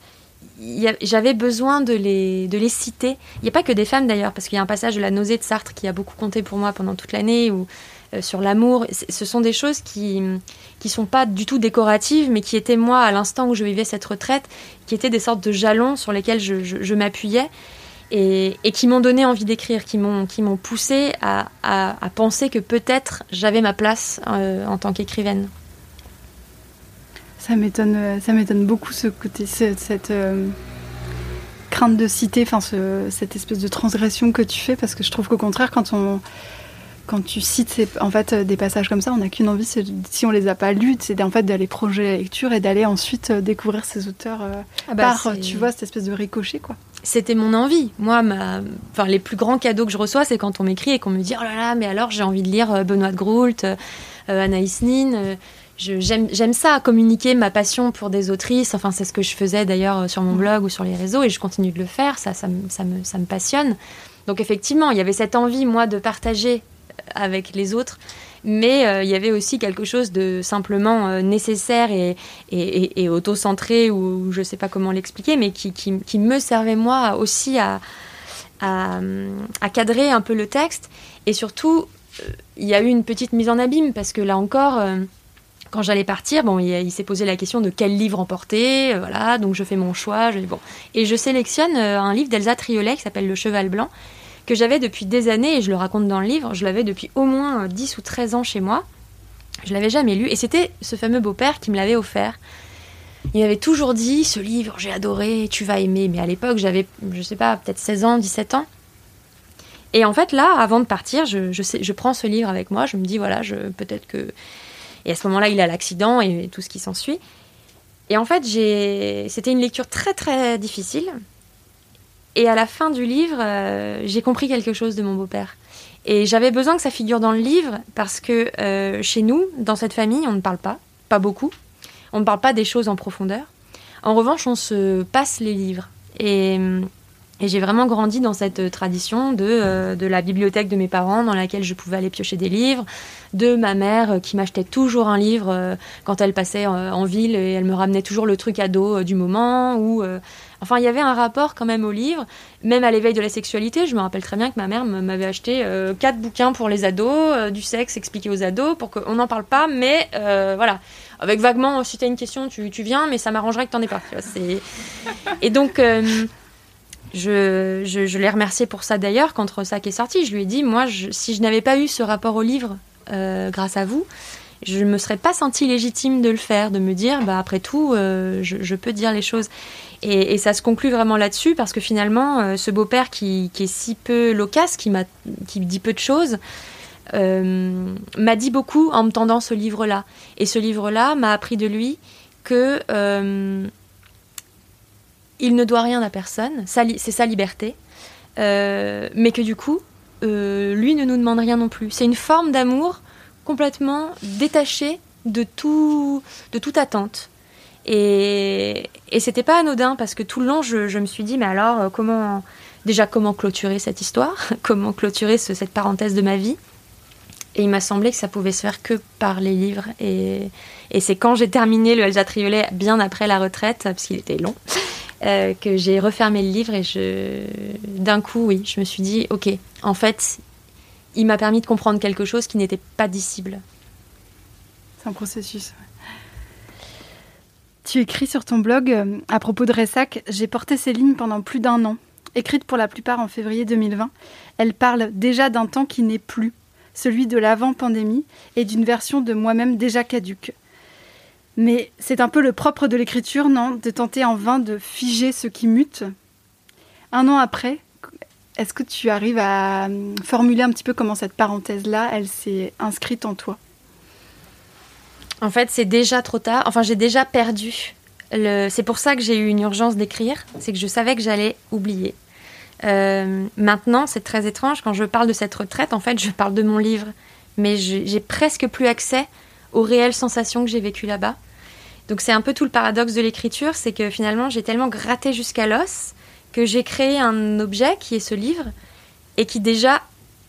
j'avais besoin de les, de les citer. Il n'y a pas que des femmes d'ailleurs, parce qu'il y a un passage de la nausée de Sartre qui a beaucoup compté pour moi pendant toute l'année, où euh, sur l'amour. Ce sont des choses qui qui sont pas du tout décoratives, mais qui étaient moi à l'instant où je vivais cette retraite, qui étaient des sortes de jalons sur lesquels je, m'appuyais. Et, qui m'ont donné envie d'écrire, qui m'ont qui m'ont poussé à, penser que peut-être j'avais ma place euh, en tant qu'écrivaine. Ça m'étonne, euh, ça m'étonne beaucoup ce côté, cette, crainte de citer, enfin cette espèce de transgression que tu fais, parce que je trouve qu'au contraire, quand on quand tu cites en fait euh, des passages comme ça, on n'a qu'une envie, si on les a pas lus, c'est en fait d'aller projeter la lecture et d'aller ensuite euh, découvrir ces auteurs euh, ah bah, par, tu vois, cette espèce de ricochet quoi. C'était mon envie. Moi, ma... enfin, les plus grands cadeaux que je reçois, c'est quand on m'écrit et qu'on me dit oh là là, mais alors j'ai envie de lire Benoît de Groult, Anaïs Nin. J'aime ça, communiquer ma passion pour des autrices. Enfin, c'est ce que je faisais d'ailleurs sur mon mm. blog ou sur les réseaux et je continue de le faire. Ça, ça, ça, me, ça me passionne. Donc effectivement, il y avait cette envie, moi, de partager avec les autres. Mais euh, il y avait aussi quelque chose de simplement euh, nécessaire et, et, auto-centré, ou je ne sais pas comment l'expliquer, mais qui, qui, me servait moi aussi à, à, cadrer un peu le texte. Et surtout, euh, il y a eu une petite mise en abîme, parce que là encore, quand j'allais partir, bon, il, s'est posé la question de quel livre emporter, voilà, donc je fais mon choix, je, bon. Et je sélectionne un livre d'Elsa Triolet qui s'appelle Le Cheval Blanc, que j'avais depuis des années, et je le raconte dans le livre, je l'avais depuis au moins 10 ou 13 ans chez moi. Je l'avais jamais lu, et c'était ce fameux beau-père qui me l'avait offert. Il m'avait toujours dit, ce livre, j'ai adoré, tu vas aimer. Mais à l'époque, j'avais, je sais pas, peut-être 16 ans, 17 ans. Et en fait, là, avant de partir, je, je, sais, je prends ce livre avec moi, je me dis, voilà, je, peut-être que... Et à ce moment-là, il a l'accident et tout ce qui s'ensuit. Et en fait, c'était une lecture très très difficile et à la fin du livre, euh, j'ai compris quelque chose de mon beau-père. Et j'avais besoin que ça figure dans le livre parce que euh, chez nous, dans cette famille, on ne parle pas, pas beaucoup. On ne parle pas des choses en profondeur. En revanche, on se passe les livres. Et, j'ai vraiment grandi dans cette tradition de, euh, de la bibliothèque de mes parents dans laquelle je pouvais aller piocher des livres, de ma mère qui m'achetait toujours un livre quand elle passait en ville et elle me ramenait toujours le truc ado du moment ou Enfin, il y avait un rapport quand même au livre, même à l'éveil de la sexualité. Je me rappelle très bien que ma mère m'avait acheté euh, quatre bouquins pour les ados, euh, du sexe expliqué aux ados, pour qu'on n'en parle pas, mais euh, voilà. Avec vaguement, si tu as une question, tu, viens, mais ça m'arrangerait que tu n'en aies pas. Et donc, je, je, l'ai remercié pour ça d'ailleurs, quand qui est sorti. Je lui ai dit, moi, si je n'avais pas eu ce rapport au livre grâce à vous, je ne me serais pas sentie légitime de le faire, de me dire, bah, après tout, je, je, peux dire les choses. Et, ça se conclut vraiment là-dessus parce que finalement, euh, ce beau-père qui, est si peu loquace, qui, qui dit peu de choses, euh, m'a dit beaucoup en me tendant ce livre-là. Et ce livre-là m'a appris de lui que euh, il ne doit rien à personne, c'est sa liberté, mais que du coup, lui ne nous demande rien non plus. C'est une forme d'amour complètement détachée de, tout, de toute attente. Et, et c'était pas anodin parce que tout le long, je, me suis dit, mais alors, euh, comment, déjà, comment clôturer cette histoire Comment clôturer cette parenthèse de ma vie Et il m'a semblé que ça pouvait se faire que par les livres. Et, et c'est quand j'ai terminé le Elsa Triolet, bien après la retraite, parce qu'il était long, euh, que j'ai refermé le livre et je, d'un coup, oui, je me suis dit, ok, en fait, il m'a permis de comprendre quelque chose qui n'était pas dissible. C'est un processus. Tu écris sur ton blog euh, à propos de Ressac, j'ai porté ces lignes pendant plus d'un an. Écrites pour la plupart en février 2020, elles parlent déjà d'un temps qui n'est plus, celui de l'avant-pandémie et d'une version de moi-même déjà caduque. Mais c'est un peu le propre de l'écriture, non De tenter en vain de figer ce qui mute. Un an après, est-ce que tu arrives à hum, formuler un petit peu comment cette parenthèse-là, elle s'est inscrite en toi? En fait, c'est déjà trop tard. Enfin, j'ai déjà perdu. C'est pour ça que j'ai eu une urgence d'écrire. C'est que je savais que j'allais oublier. Euh, maintenant, c'est très étrange. Quand je parle de cette retraite, en fait, je parle de mon livre. Mais j'ai presque plus accès aux réelles sensations que j'ai vécues là-bas. Donc c'est un peu tout le paradoxe de l'écriture, c'est que finalement j'ai tellement gratté jusqu'à l'os que j'ai créé un objet qui est ce livre et qui déjà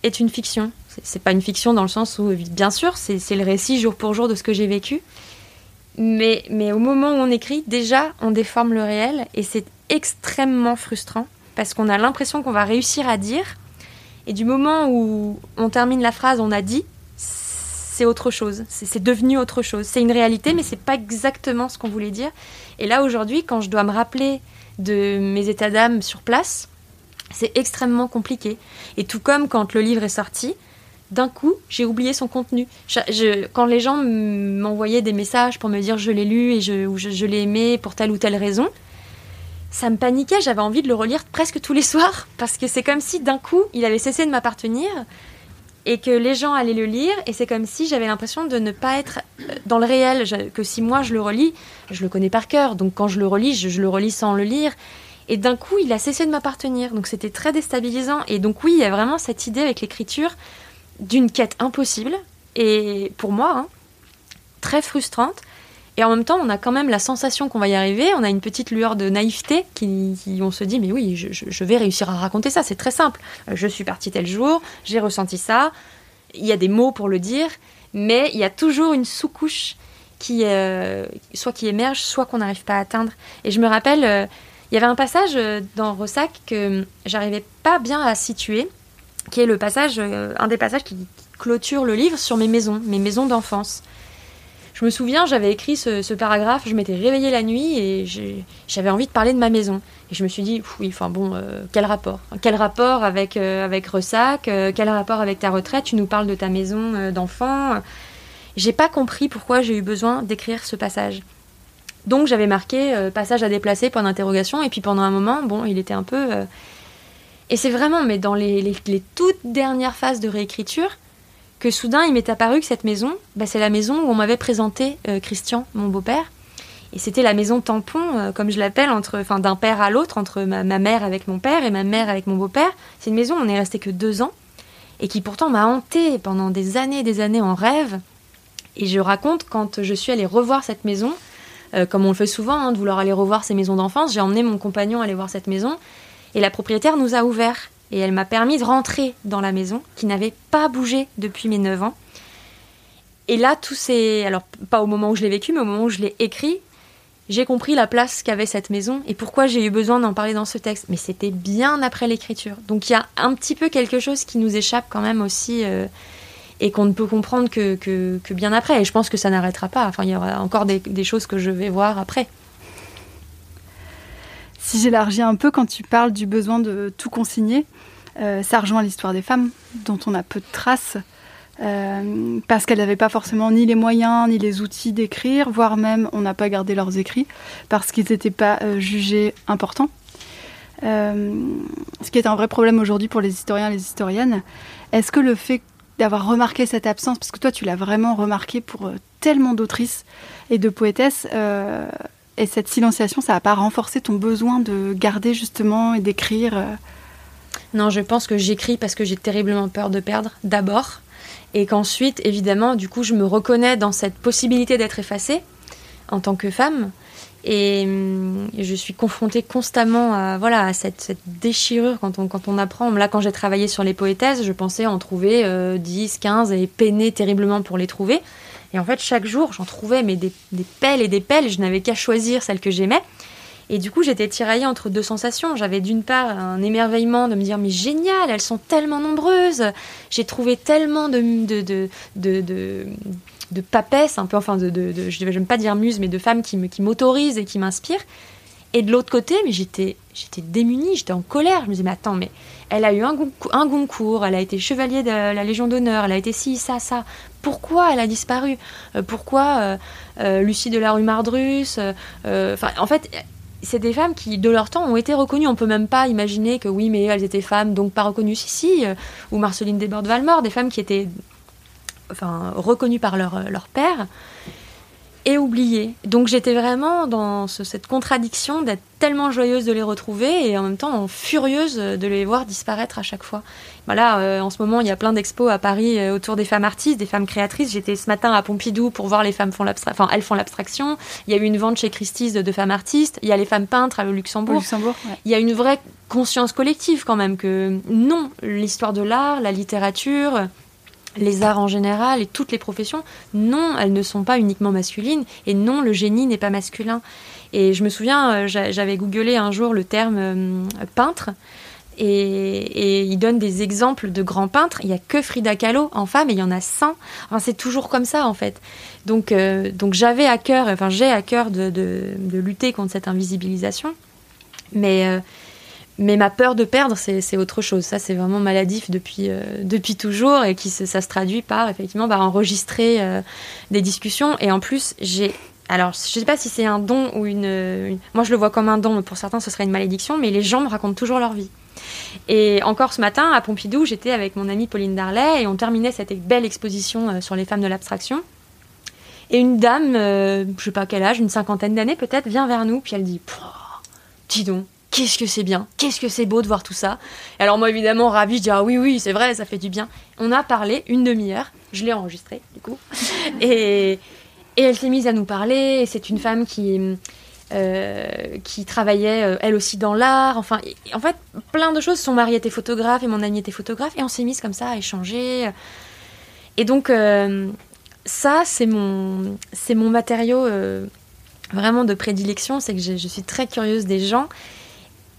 est une fiction. C'est pas une fiction dans le sens où, bien sûr, c'est le récit jour pour jour de ce que j'ai vécu. Mais, mais au moment où on écrit, déjà, on déforme le réel et c'est extrêmement frustrant parce qu'on a l'impression qu'on va réussir à dire. Et du moment où on termine la phrase, on a dit, c'est autre chose. C'est devenu autre chose. C'est une réalité, mais c'est pas exactement ce qu'on voulait dire. Et là, aujourd'hui, quand je dois me rappeler de mes états d'âme sur place, c'est extrêmement compliqué. Et tout comme quand le livre est sorti, d'un coup, j'ai oublié son contenu. quand les gens m'envoyaient des messages pour me dire je l'ai lu et je, je, l'ai aimé pour telle ou telle raison, ça me paniquait. J'avais envie de le relire presque tous les soirs parce que c'est comme si d'un coup, il avait cessé de m'appartenir et que les gens allaient le lire et c'est comme si j'avais l'impression de ne pas être euh, dans le réel, que si moi je le relis, je le connais par cœur, donc quand je le relis, je, le relis sans le lire. Et d'un coup, il a cessé de m'appartenir, donc c'était très déstabilisant. Et donc oui, il y a vraiment cette idée avec l'écriture d'une quête impossible, et pour moi, hein, très frustrante, et en même temps, on a quand même la sensation qu'on va y arriver. On a une petite lueur de naïveté qui, on se dit, mais oui, je, vais réussir à raconter ça. C'est très simple. Euh, je suis partie tel jour, j'ai ressenti ça. Il y a des mots pour le dire, mais il y a toujours une sous-couche qui, euh, soit qui émerge, soit qu'on n'arrive pas à atteindre. Et je me rappelle, euh, il y avait un passage dans Rossac que j'arrivais pas bien à situer, qui est le passage, un des passages qui clôture le livre sur mes maisons, mes maisons d'enfance. Je me souviens, j'avais écrit ce, paragraphe, je m'étais réveillée la nuit et j'avais envie de parler de ma maison. Et je me suis dit, oui, enfin bon, euh, quel rapport? Quel rapport avec, euh, avec Ressac? Euh, Quel rapport avec ta retraite? Tu nous parles de ta maison d'enfant. J'ai pas compris pourquoi j'ai eu besoin d'écrire ce passage. Donc j'avais marqué passage à déplacer, point d'interrogation, et puis pendant un moment, bon, il était un peu. Et c'est vraiment, mais dans les, les toutes dernières phases de réécriture, que soudain il m'est apparu que cette maison, bah, c'est la maison où on m'avait présenté euh, Christian, mon beau-père. Et c'était la maison tampon, euh, comme je l'appelle, entre, enfin, d'un père à l'autre, entre ma, mère avec mon père et ma mère avec mon beau-père. C'est une maison où on est resté que deux ans et qui pourtant m'a hantée pendant des années et des années en rêve. Et je raconte quand je suis allée revoir cette maison, euh, comme on le fait souvent, hein, de vouloir aller revoir ces maisons d'enfance, j'ai emmené mon compagnon aller voir cette maison et la propriétaire nous a ouvert et elle m'a permis de rentrer dans la maison qui n'avait pas bougé depuis mes 9 ans. Et là, tout s'est. Alors, pas au moment où je l'ai vécu, mais au moment où je l'ai écrit, j'ai compris la place qu'avait cette maison et pourquoi j'ai eu besoin d'en parler dans ce texte. Mais c'était bien après l'écriture. Donc, il y a un petit peu quelque chose qui nous échappe quand même aussi euh, et qu'on ne peut comprendre que, que, bien après. Et je pense que ça n'arrêtera pas. Enfin, il y aura encore des, des choses que je vais voir après. Si j'élargis un peu quand tu parles du besoin de tout consigner, euh, ça rejoint l'histoire des femmes, dont on a peu de traces, euh, parce qu'elles n'avaient pas forcément ni les moyens ni les outils d'écrire, voire même on n'a pas gardé leurs écrits parce qu'ils n'étaient pas euh, jugés importants. ce qui est un vrai problème aujourd'hui pour les historiens et les historiennes. Est-ce que le fait d'avoir remarqué cette absence, parce que toi tu l'as vraiment remarqué pour tellement d'autrices et de poétesses, et cette silenciation, ça n'a pas renforcé ton besoin de garder justement et d'écrire euh Non, je pense que j'écris parce que j'ai terriblement peur de perdre, d'abord. Et qu'ensuite, évidemment, du coup, je me reconnais dans cette possibilité d'être effacée en tant que femme. Et, hum, je suis confrontée constamment à, voilà, à cette, déchirure quand on, quand on apprend. Là, quand j'ai travaillé sur les poétesses, je pensais en trouver 10, euh, 15 et peiner terriblement pour les trouver. Et en fait, chaque jour, j'en trouvais mais des, pelles et des pelles, je n'avais qu'à choisir celle que j'aimais. Et du coup, j'étais tiraillée entre deux sensations. J'avais d'une part un émerveillement de me dire, mais génial, elles sont tellement nombreuses. J'ai trouvé tellement de, de, de, de, de papesses, un peu, enfin, de, de, je ne vais pas dire muse, mais de femmes qui m'autorisent et qui m'inspirent. Et de l'autre côté, mais j'étais, j'étais démunie, j'étais en colère. Je me disais, mais attends, mais elle a eu un, un Goncourt, elle a été chevalier de la Légion d'honneur, elle a été ci, ça, ça. Pourquoi elle a disparu? Euh, Pourquoi euh, euh, Lucie de la rue Mardrus en fait, c'est des femmes qui, de leur temps, ont été reconnues. On peut même pas imaginer que oui, mais elles étaient femmes, donc pas reconnues. Si, si. ou Marceline Desbordes-Valmore, des femmes qui étaient enfin, reconnues par leur, leur père et oublié. Donc j'étais vraiment dans cette contradiction d'être tellement joyeuse de les retrouver et en même temps furieuse de les voir disparaître à chaque fois. Voilà, euh, en ce moment il y a plein d'expos à Paris euh, autour des femmes artistes, des femmes créatrices. J'étais ce matin à Pompidou pour voir les femmes font l'abstraction. Enfin, elles font l'abstraction. Il y a eu une vente chez Christie's de, femmes artistes. Il y a les femmes peintres à le Luxembourg. Luxembourg Il y a une vraie conscience collective quand même que non, l'histoire de l'art, la littérature, les arts en général et toutes les professions, non, elles ne sont pas uniquement masculines et non, le génie n'est pas masculin. Et je me souviens, euh, j'avais googlé un jour le terme euh, peintre et, il donne des exemples de grands peintres. Il n'y a que Frida Kahlo en femme et il y en a 100. Enfin, c'est toujours comme ça en fait. Donc, euh, donc j'avais à cœur, enfin j'ai à cœur de, de, lutter contre cette invisibilisation. Mais mais ma peur de perdre, c'est autre chose. Ça, c'est vraiment maladif depuis, euh, depuis toujours et qui ça se traduit par effectivement bah, enregistrer euh, des discussions. Et en plus, j'ai. Alors, je ne sais pas si c'est un don ou une, Moi, je le vois comme un don, mais pour certains, ce serait une malédiction. Mais les gens me racontent toujours leur vie. Et encore ce matin, à Pompidou, j'étais avec mon amie Pauline Darlet et on terminait cette belle exposition euh, sur les femmes de l'abstraction. Et une dame, je ne sais pas quel âge, une cinquantaine d'années peut-être, vient vers nous, puis elle dit Dis donc, qu'est-ce que c'est bien, qu'est-ce que c'est beau de voir tout ça. alors moi évidemment ravie, je dis ah oui oui c'est vrai, ça fait du bien. On a parlé une demi-heure, je l'ai enregistré du coup, et, et elle s'est mise à nous parler. C'est une femme qui euh, qui travaillait euh, elle aussi dans l'art. Enfin en fait plein de choses. Son mari était photographe et mon ami était photographe et on s'est mise comme ça à échanger. Et donc euh, ça c'est mon c'est mon matériau vraiment de prédilection, c'est que je, je suis très curieuse des gens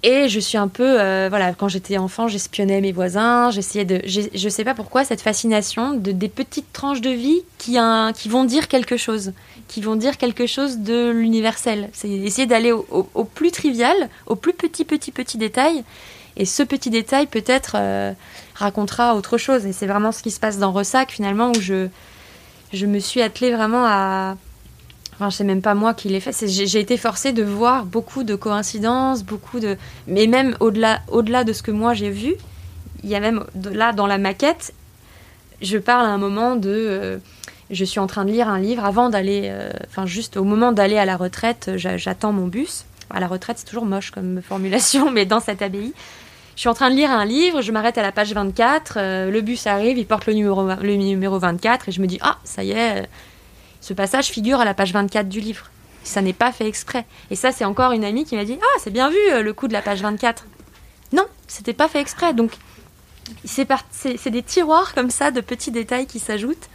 et je suis un peu, euh, voilà, quand j'étais enfant, j'espionnais mes voisins, j'essayais de, je sais pas pourquoi, cette fascination de des petites tranches de vie qui, qui vont dire quelque chose, qui vont dire quelque chose de l'universel. C'est essayer d'aller au, plus trivial, au plus petit, petit, petit détail. Et ce petit détail peut-être euh, racontera autre chose. Et c'est vraiment ce qui se passe dans Ressac finalement, où je, je me suis attelée vraiment à, Enfin, c'est même pas moi qui l'ai fait. J'ai été forcée de voir beaucoup de coïncidences, beaucoup de. Mais même au-delà au -delà de ce que moi j'ai vu, il y a même là dans la maquette, je parle à un moment de. Euh, je suis en train de lire un livre avant d'aller. Euh, enfin, juste au moment d'aller à la retraite, j'attends mon bus. À la retraite, c'est toujours moche comme formulation, mais dans cette abbaye. Je suis en train de lire un livre, je m'arrête à la page 24, euh, le bus arrive, il porte le numéro, le numéro 24 et je me dis Ah, ça y est, ce passage figure à la page 24 du livre. Ça n'est pas fait exprès. Et ça, c'est encore une amie qui m'a dit Ah, c'est bien vu euh, le coup de la page 24. Non, c'était pas fait exprès. Donc, c'est des tiroirs comme ça de petits détails qui s'ajoutent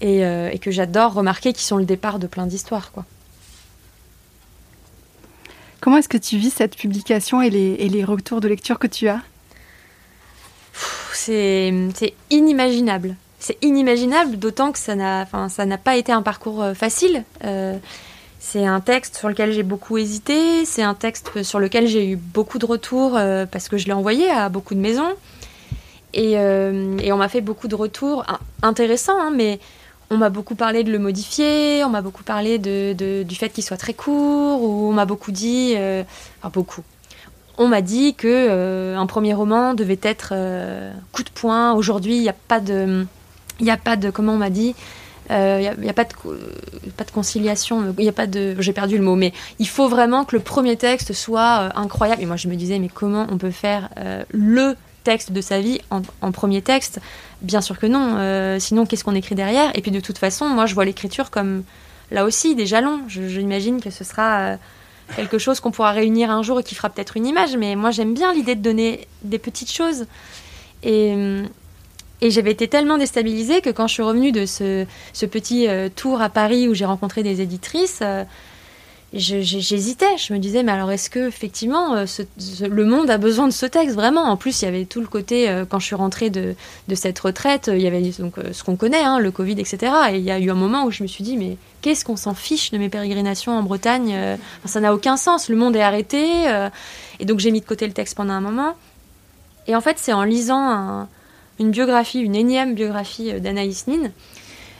et, euh, que j'adore remarquer qui sont le départ de plein d'histoires. quoi. Comment est-ce que tu vis cette publication et les, et les retours de lecture que tu as? C'est inimaginable c'est inimaginable, d'autant que ça n'a, ça n'a pas été un parcours euh, facile. Euh, c'est un texte sur lequel j'ai beaucoup hésité, c'est un texte sur lequel j'ai eu beaucoup de retours euh, parce que je l'ai envoyé à beaucoup de maisons. Et, on m'a fait beaucoup de retours intéressants, hein, mais on m'a beaucoup parlé de le modifier, on m'a beaucoup parlé de, du fait qu'il soit très court, ou on m'a beaucoup dit, enfin beaucoup, on m'a dit que un premier roman devait être coup de poing. Aujourd'hui, il n'y a pas de il n'y a pas de, comment on m'a dit, euh, il n'y a, pas, de, pas de conciliation, il y a pas de, j'ai perdu le mot, mais il faut vraiment que le premier texte soit euh, incroyable. Et moi, je me disais, mais comment on peut faire euh, le texte de sa vie en, premier texte? Bien sûr que non. sinon, qu'est-ce qu'on écrit derrière? Et puis, de toute façon, moi, je vois l'écriture comme, là aussi, des jalons. J'imagine que ce sera quelque chose qu'on pourra réunir un jour et qui fera peut-être une image. Mais moi, j'aime bien l'idée de donner des petites choses. Et, hum, et j'avais été tellement déstabilisée que quand je suis revenue de ce, petit euh, tour à Paris où j'ai rencontré des éditrices, euh, j'hésitais. Je me disais, mais alors est-ce que effectivement euh, le monde a besoin de ce texte vraiment? En plus, il y avait tout le côté quand je suis rentrée de, de cette retraite, il y avait donc ce qu'on connaît, hein, le Covid, etc. Et il y a eu un moment où je me suis dit, mais qu'est-ce qu'on s'en fiche de mes pérégrinations en Bretagne Ça n'a aucun sens. Le monde est arrêté. et donc j'ai mis de côté le texte pendant un moment. Et en fait, c'est en lisant une biographie, une énième biographie d'Anaïs Nin,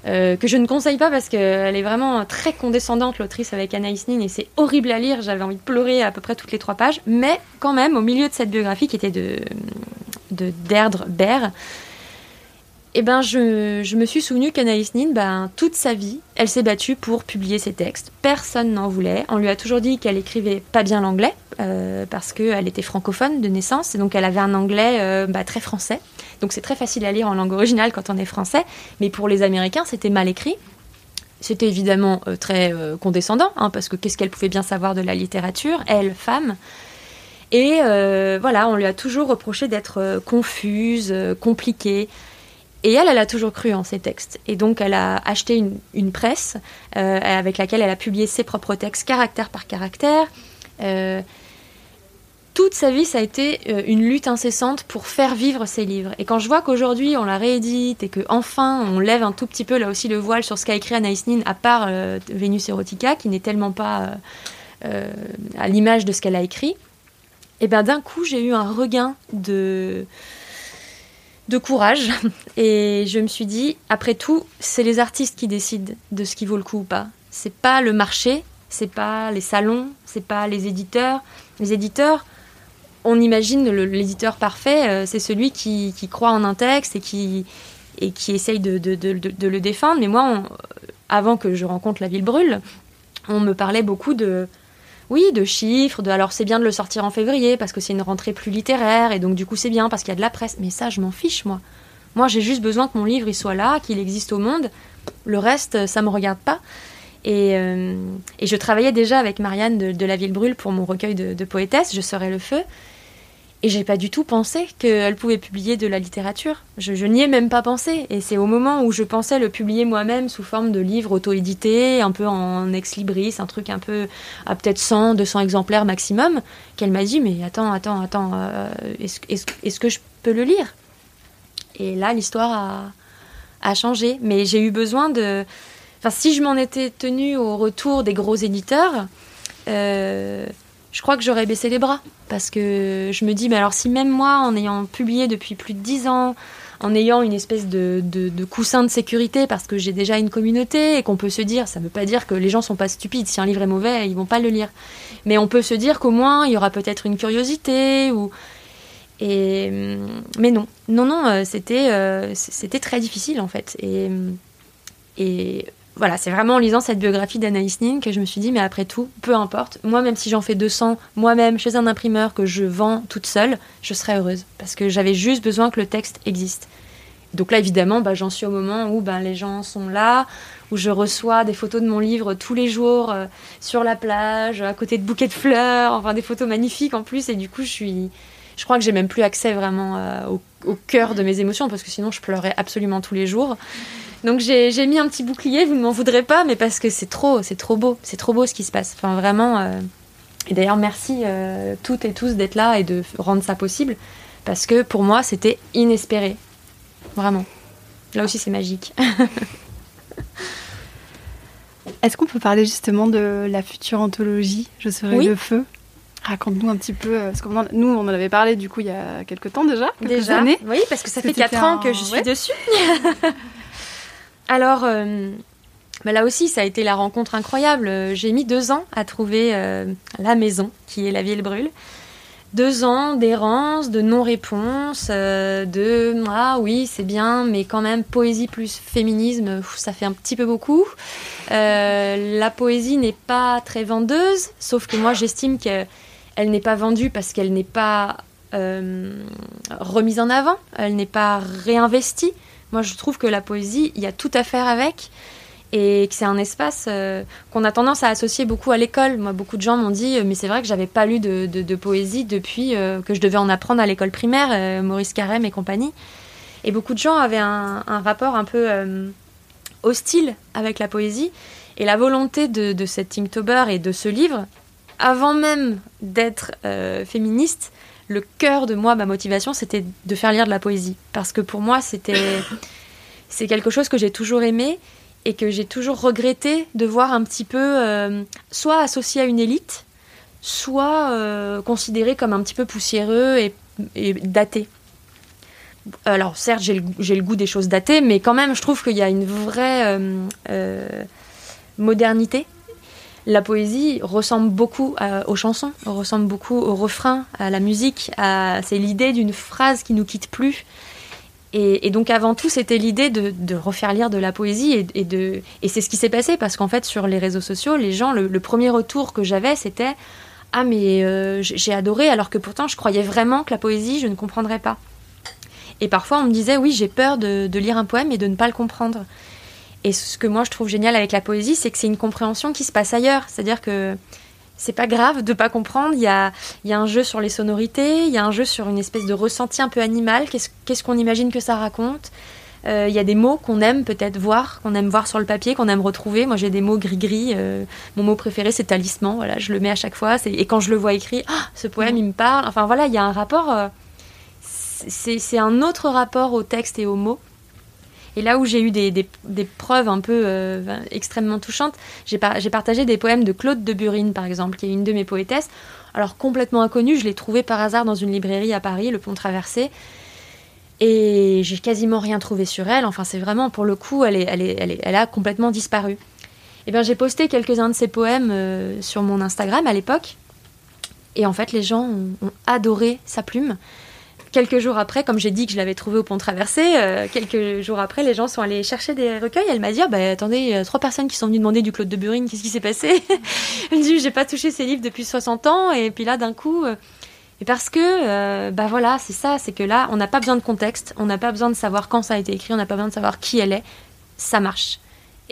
euh, que je ne conseille pas parce qu'elle est vraiment très condescendante, l'autrice avec Anaïs Nin, et c'est horrible à lire. J'avais envie de pleurer à peu près toutes les trois pages. Mais quand même, au milieu de cette biographie qui était de, de Derdre eh ben, je, me suis souvenu qu'Anaïs Nin, ben, toute sa vie, elle s'est battue pour publier ses textes. Personne n'en voulait. On lui a toujours dit qu'elle écrivait pas bien l'anglais, euh, parce qu'elle était francophone de naissance, et donc elle avait un anglais euh, bah, très français. Donc c'est très facile à lire en langue originale quand on est français, mais pour les Américains, c'était mal écrit. C'était évidemment euh, très euh, condescendant, hein, parce que qu'est-ce qu'elle pouvait bien savoir de la littérature, elle, femme. Et euh, voilà, on lui a toujours reproché d'être confuse, compliquée. Et elle, elle a toujours cru en ses textes. Et donc, elle a acheté une, une presse avec laquelle elle a publié ses propres textes, caractère par caractère toute sa vie, ça a été euh, une lutte incessante pour faire vivre ses livres. Et quand je vois qu'aujourd'hui, on la réédite et que enfin on lève un tout petit peu là aussi le voile sur ce qu'a écrit Anaïs Nin, à part euh, Vénus Erotica, qui n'est tellement pas euh, à l'image de ce qu'elle a écrit, et bien d'un coup, j'ai eu un regain de de courage. Et je me suis dit après tout c'est les artistes qui décident de ce qui vaut le coup ou pas. C'est pas le marché c'est pas les salons c'est pas les éditeurs. Les éditeurs on imagine l'éditeur parfait, euh, c'est celui qui, croit en un texte et qui, essaye de, le défendre. Mais moi, avant que je rencontre La Ville Brûle, on me parlait beaucoup de, oui, de chiffres, de alors c'est bien de le sortir en février parce que c'est une rentrée plus littéraire et donc du coup c'est bien parce qu'il y a de la presse. Mais ça, je m'en fiche, moi. Moi, j'ai juste besoin que mon livre il soit là, qu'il existe au monde. Le reste, ça me regarde pas. Et, euh, je travaillais déjà avec Marianne de, La Ville Brûle pour mon recueil de, de poétesses, Je serai le feu. Et j'ai pas du tout pensé qu'elle pouvait publier de la littérature. Je, n'y ai même pas pensé. Et c'est au moment où je pensais le publier moi-même sous forme de livre auto-édité, un peu en ex-libris, un truc un peu à peut-être 100, 200 exemplaires maximum, qu'elle m'a dit Mais attends, attends, attends, euh, est-ce que je peux le lire? Et là, l'histoire a, changé. Mais j'ai eu besoin de. Enfin, si je m'en étais tenue au retour des gros éditeurs, euh, je crois que j'aurais baissé les bras. Parce que je me dis, mais alors si même moi, en ayant publié depuis plus de dix ans, en ayant une espèce de, de, coussin de sécurité parce que j'ai déjà une communauté et qu'on peut se dire, ça ne veut pas dire que les gens sont pas stupides. Si un livre est mauvais, ils vont pas le lire. Mais on peut se dire qu'au moins il y aura peut-être une curiosité ou et mais non, non, non, euh, c'était euh, c'était très difficile en fait. Et et voilà, c'est vraiment en lisant cette biographie d'Anaïs Nin que je me suis dit, mais après tout, peu importe, moi même si j'en fais 200 moi-même chez un imprimeur que je vends toute seule, je serais heureuse. Parce que j'avais juste besoin que le texte existe. Donc là, évidemment, bah, j'en suis au moment où ben, les gens sont là, où je reçois des photos de mon livre tous les jours euh, sur la plage, à côté de bouquets de fleurs, enfin des photos magnifiques en plus, et du coup, je suis, je crois que j'ai même plus accès vraiment euh, au, au, cœur de mes émotions parce que sinon, je pleurais absolument tous les jours. Donc j'ai mis un petit bouclier, vous ne m'en voudrez pas, mais parce que c'est trop, c'est trop beau, c'est trop beau ce qui se passe. Enfin vraiment. Euh, et d'ailleurs merci euh, toutes et tous d'être là et de rendre ça possible, parce que pour moi c'était inespéré, vraiment. Là aussi c'est magique. Est-ce qu'on peut parler justement de la future anthologie Je serai le feu? Raconte-nous un petit peu, euh, parce que nous, on en avait parlé du coup il y a quelques temps déjà, quelques déjà, années. Oui, parce que ça fait 4 ans que je suis dessus. Alors, euh, bah là aussi, ça a été la rencontre incroyable. J'ai mis deux ans à trouver euh, la maison, qui est la ville brûle. Deux ans d'errance, de non-réponse, euh, de ah oui, c'est bien, mais quand même, poésie plus féminisme, ça fait un petit peu beaucoup. la poésie n'est pas très vendeuse, sauf que moi, j'estime qu'elle n'est pas vendue parce qu'elle n'est pas remise en avant, elle n'est pas réinvestie. Moi, je trouve que la poésie, il y a tout à faire avec et que c'est un espace euh, qu'on a tendance à associer beaucoup à l'école. Moi, beaucoup de gens m'ont dit, euh, mais c'est vrai que j'avais pas lu de, poésie depuis euh, que je devais en apprendre à l'école primaire, Maurice Carême et compagnie. Et beaucoup de gens avaient un, rapport un peu hostile avec la poésie. Et la volonté de, de cette Inktober et de ce livre, avant même d'être euh, féministe, le cœur de moi, ma motivation, c'était de faire lire de la poésie. Parce que pour moi, c'était c'est quelque chose que j'ai toujours aimé et que j'ai toujours regretté de voir un petit peu euh, soit associé à une élite, soit euh, considéré comme un petit peu poussiéreux et, daté. Alors certes, j'ai le, goût des choses datées, mais quand même, je trouve qu'il y a une vraie modernité. La poésie ressemble beaucoup aux chansons, ressemble beaucoup au refrain, à la musique. C'est l'idée d'une phrase qui nous quitte plus. Et, donc avant tout, c'était l'idée de, refaire lire de la poésie et, de et c'est ce qui s'est passé parce qu'en fait sur les réseaux sociaux, les gens, le, premier retour que j'avais, c'était ah mais euh, j'ai adoré alors que pourtant je croyais vraiment que la poésie je ne comprendrais pas. Et parfois on me disait oui j'ai peur de, lire un poème et de ne pas le comprendre. Et ce que moi je trouve génial avec la poésie, c'est que c'est une compréhension qui se passe ailleurs. C'est-à-dire que c'est pas grave de pas comprendre. Il y a, un jeu sur les sonorités, il y a un jeu sur une espèce de ressenti un peu animal. Qu'est-ce qu'on imagine que ça raconte? Euh, Il y a des mots qu'on aime peut-être voir, qu'on aime voir sur le papier, qu'on aime retrouver. Moi, j'ai des mots gris-gris. Euh, mon mot préféré, c'est talisman. Voilà, je le mets à chaque fois. Et quand je le vois écrit, ah, ce poème, il me parle. Enfin voilà, il y a un rapport. Euh, c'est un autre rapport au texte et aux mots et là où j'ai eu des, preuves un peu euh, extrêmement touchantes, j'ai par, partagé des poèmes de Claude de Burine, par exemple, qui est une de mes poétesses. Alors complètement inconnue, je l'ai trouvée par hasard dans une librairie à Paris, le Pont Traversé. Et j'ai quasiment rien trouvé sur elle. Enfin, c'est vraiment, pour le coup, elle, est, elle, est, elle, est, elle a complètement disparu. Eh bien, j'ai posté quelques-uns de ses poèmes euh, sur mon Instagram à l'époque. Et en fait, les gens ont adoré sa plume quelques jours après, comme j'ai dit que je l'avais trouvé au pont traversé, euh, quelques jours après, les gens sont allés chercher des recueils. Elle m'a dit, ah, bah, attendez, trois personnes qui sont venues demander du Claude de Burine, qu'est-ce qui s'est passé? Elle me dit, j'ai pas touché ces livres depuis 60 ans, et puis là, d'un coup... Euh, et parce que, euh, bah voilà, c'est ça, c'est que là, on n'a pas besoin de contexte, on n'a pas besoin de savoir quand ça a été écrit, on n'a pas besoin de savoir qui elle est, ça marche.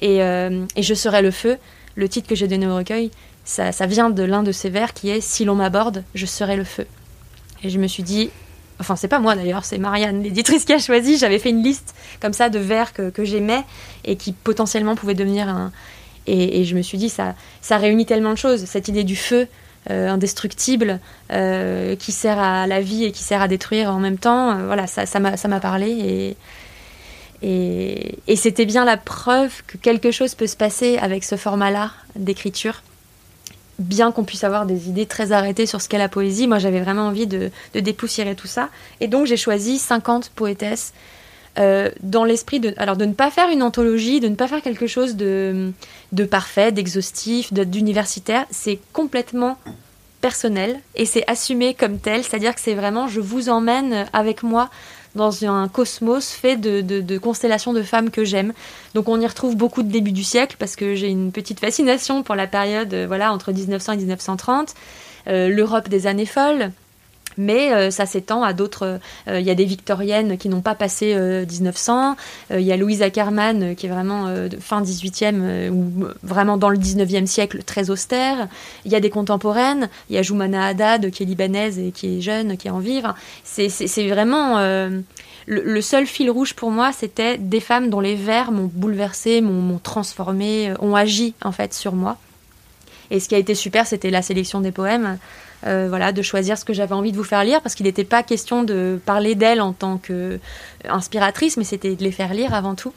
Et, euh, Je serai le feu, le titre que j'ai donné au recueil, ça, ça vient de l'un de ces vers qui est Si l'on m'aborde, je serai le feu. Et je me suis dit, Enfin, c'est pas moi d'ailleurs, c'est Marianne, l'éditrice qui a choisi. J'avais fait une liste comme ça de vers que, j'aimais et qui potentiellement pouvaient devenir un. Et, je me suis dit, ça, ça réunit tellement de choses. Cette idée du feu euh, indestructible euh, qui sert à la vie et qui sert à détruire en même temps, euh, voilà, ça, ça m'a parlé. Et, et, et c'était bien la preuve que quelque chose peut se passer avec ce format-là d'écriture bien qu'on puisse avoir des idées très arrêtées sur ce qu'est la poésie, moi j'avais vraiment envie de, dépoussiérer tout ça. Et donc j'ai choisi 50 poétesses euh, dans l'esprit de, alors de ne pas faire une anthologie, de ne pas faire quelque chose de, de parfait, d'exhaustif, d'universitaire. C'est complètement personnel et c'est assumé comme tel, c'est-à-dire que c'est vraiment je vous emmène avec moi dans un cosmos fait de, constellations de femmes que j'aime. Donc on y retrouve beaucoup de début du siècle parce que j'ai une petite fascination pour la période euh, voilà entre 1900 et 1930, euh, l'Europe des années folles mais euh, ça s'étend à d'autres. Il euh, y a des victoriennes qui n'ont pas passé 1900. Il y a Louise Ackermann qui est vraiment fin 18e ou vraiment dans le 19e siècle très austère. Il y a des contemporaines. Il y a Joumana Haddad qui est libanaise et qui est jeune, qui est en vivre. C'est vraiment le, seul fil rouge pour moi, c'était des femmes dont les vers m'ont bouleversé, m'ont transformé, ont agi en fait sur moi. Et ce qui a été super, c'était la sélection des poèmes. Euh, voilà, de choisir ce que j'avais envie de vous faire lire, parce qu'il n'était pas question de parler d'elle en tant qu'inspiratrice, mais c'était de les faire lire avant tout.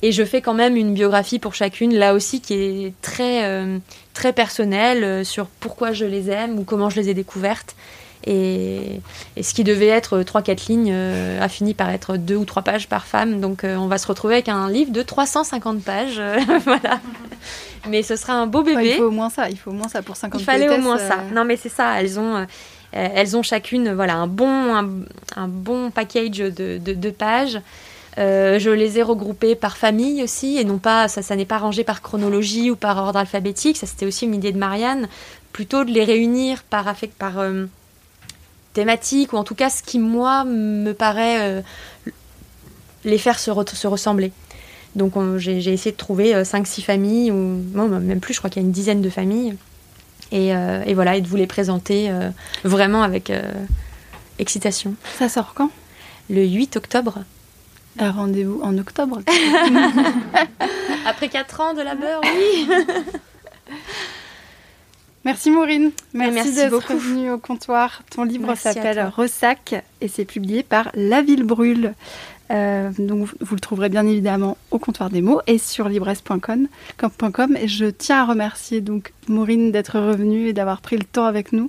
Et je fais quand même une biographie pour chacune, là aussi, qui est très, euh, très personnelle euh, sur pourquoi je les aime ou comment je les ai découvertes. Et, et ce qui devait être 3-4 lignes euh, a fini par être 2 ou 3 pages par femme. Donc euh, on va se retrouver avec un livre de 350 pages. voilà. Mais ce sera un beau bébé. Ouais, il faut au moins ça, il faut au moins ça pour 50 Il fallait au moins ça. Non mais c'est ça, elles ont elles ont chacune voilà, un, bon, un, un bon package de, de, de pages. Euh, je les ai regroupées par famille aussi, et non pas, ça, ça n'est pas rangé par chronologie ou par ordre alphabétique. Ça, c'était aussi une idée de Marianne, plutôt de les réunir par, affect, par euh, thématique, ou en tout cas ce qui, moi, me paraît euh, les faire se, re se ressembler. Donc j'ai essayé de trouver 5-6 familles, ou non, même plus, je crois qu'il y a une dizaine de familles. Et, euh, et, voilà, et de vous les présenter euh, vraiment avec euh, excitation. Ça sort quand? Le 8 octobre. Un rendez-vous en octobre. Après 4 ans de labeur, oui. Merci Maureen. Merci, d'être venue au comptoir. Ton livre s'appelle Ressac et c'est publié par La Ville Brûle. Euh, donc vous le trouverez bien évidemment au comptoir des mots et sur libresse.com. Et je tiens à remercier donc Maureen d'être revenue et d'avoir pris le temps avec nous.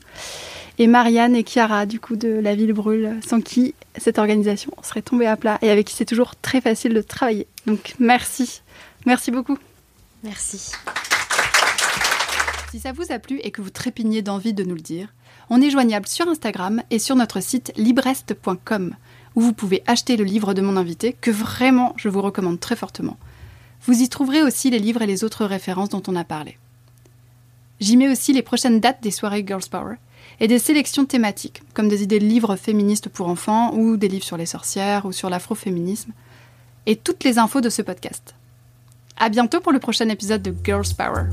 Et Marianne et Chiara du coup de La Ville Brûle, sans qui cette organisation serait tombée à plat et avec qui c'est toujours très facile de travailler. Donc merci. Merci beaucoup. Merci. Si ça vous a plu et que vous trépignez d'envie de nous le dire, on est joignable sur Instagram et sur notre site librest.com, où vous pouvez acheter le livre de mon invité, que vraiment je vous recommande très fortement. Vous y trouverez aussi les livres et les autres références dont on a parlé. J'y mets aussi les prochaines dates des soirées Girls Power et des sélections thématiques, comme des idées de livres féministes pour enfants ou des livres sur les sorcières ou sur l'afroféminisme, et toutes les infos de ce podcast. À bientôt pour le prochain épisode de Girls Power.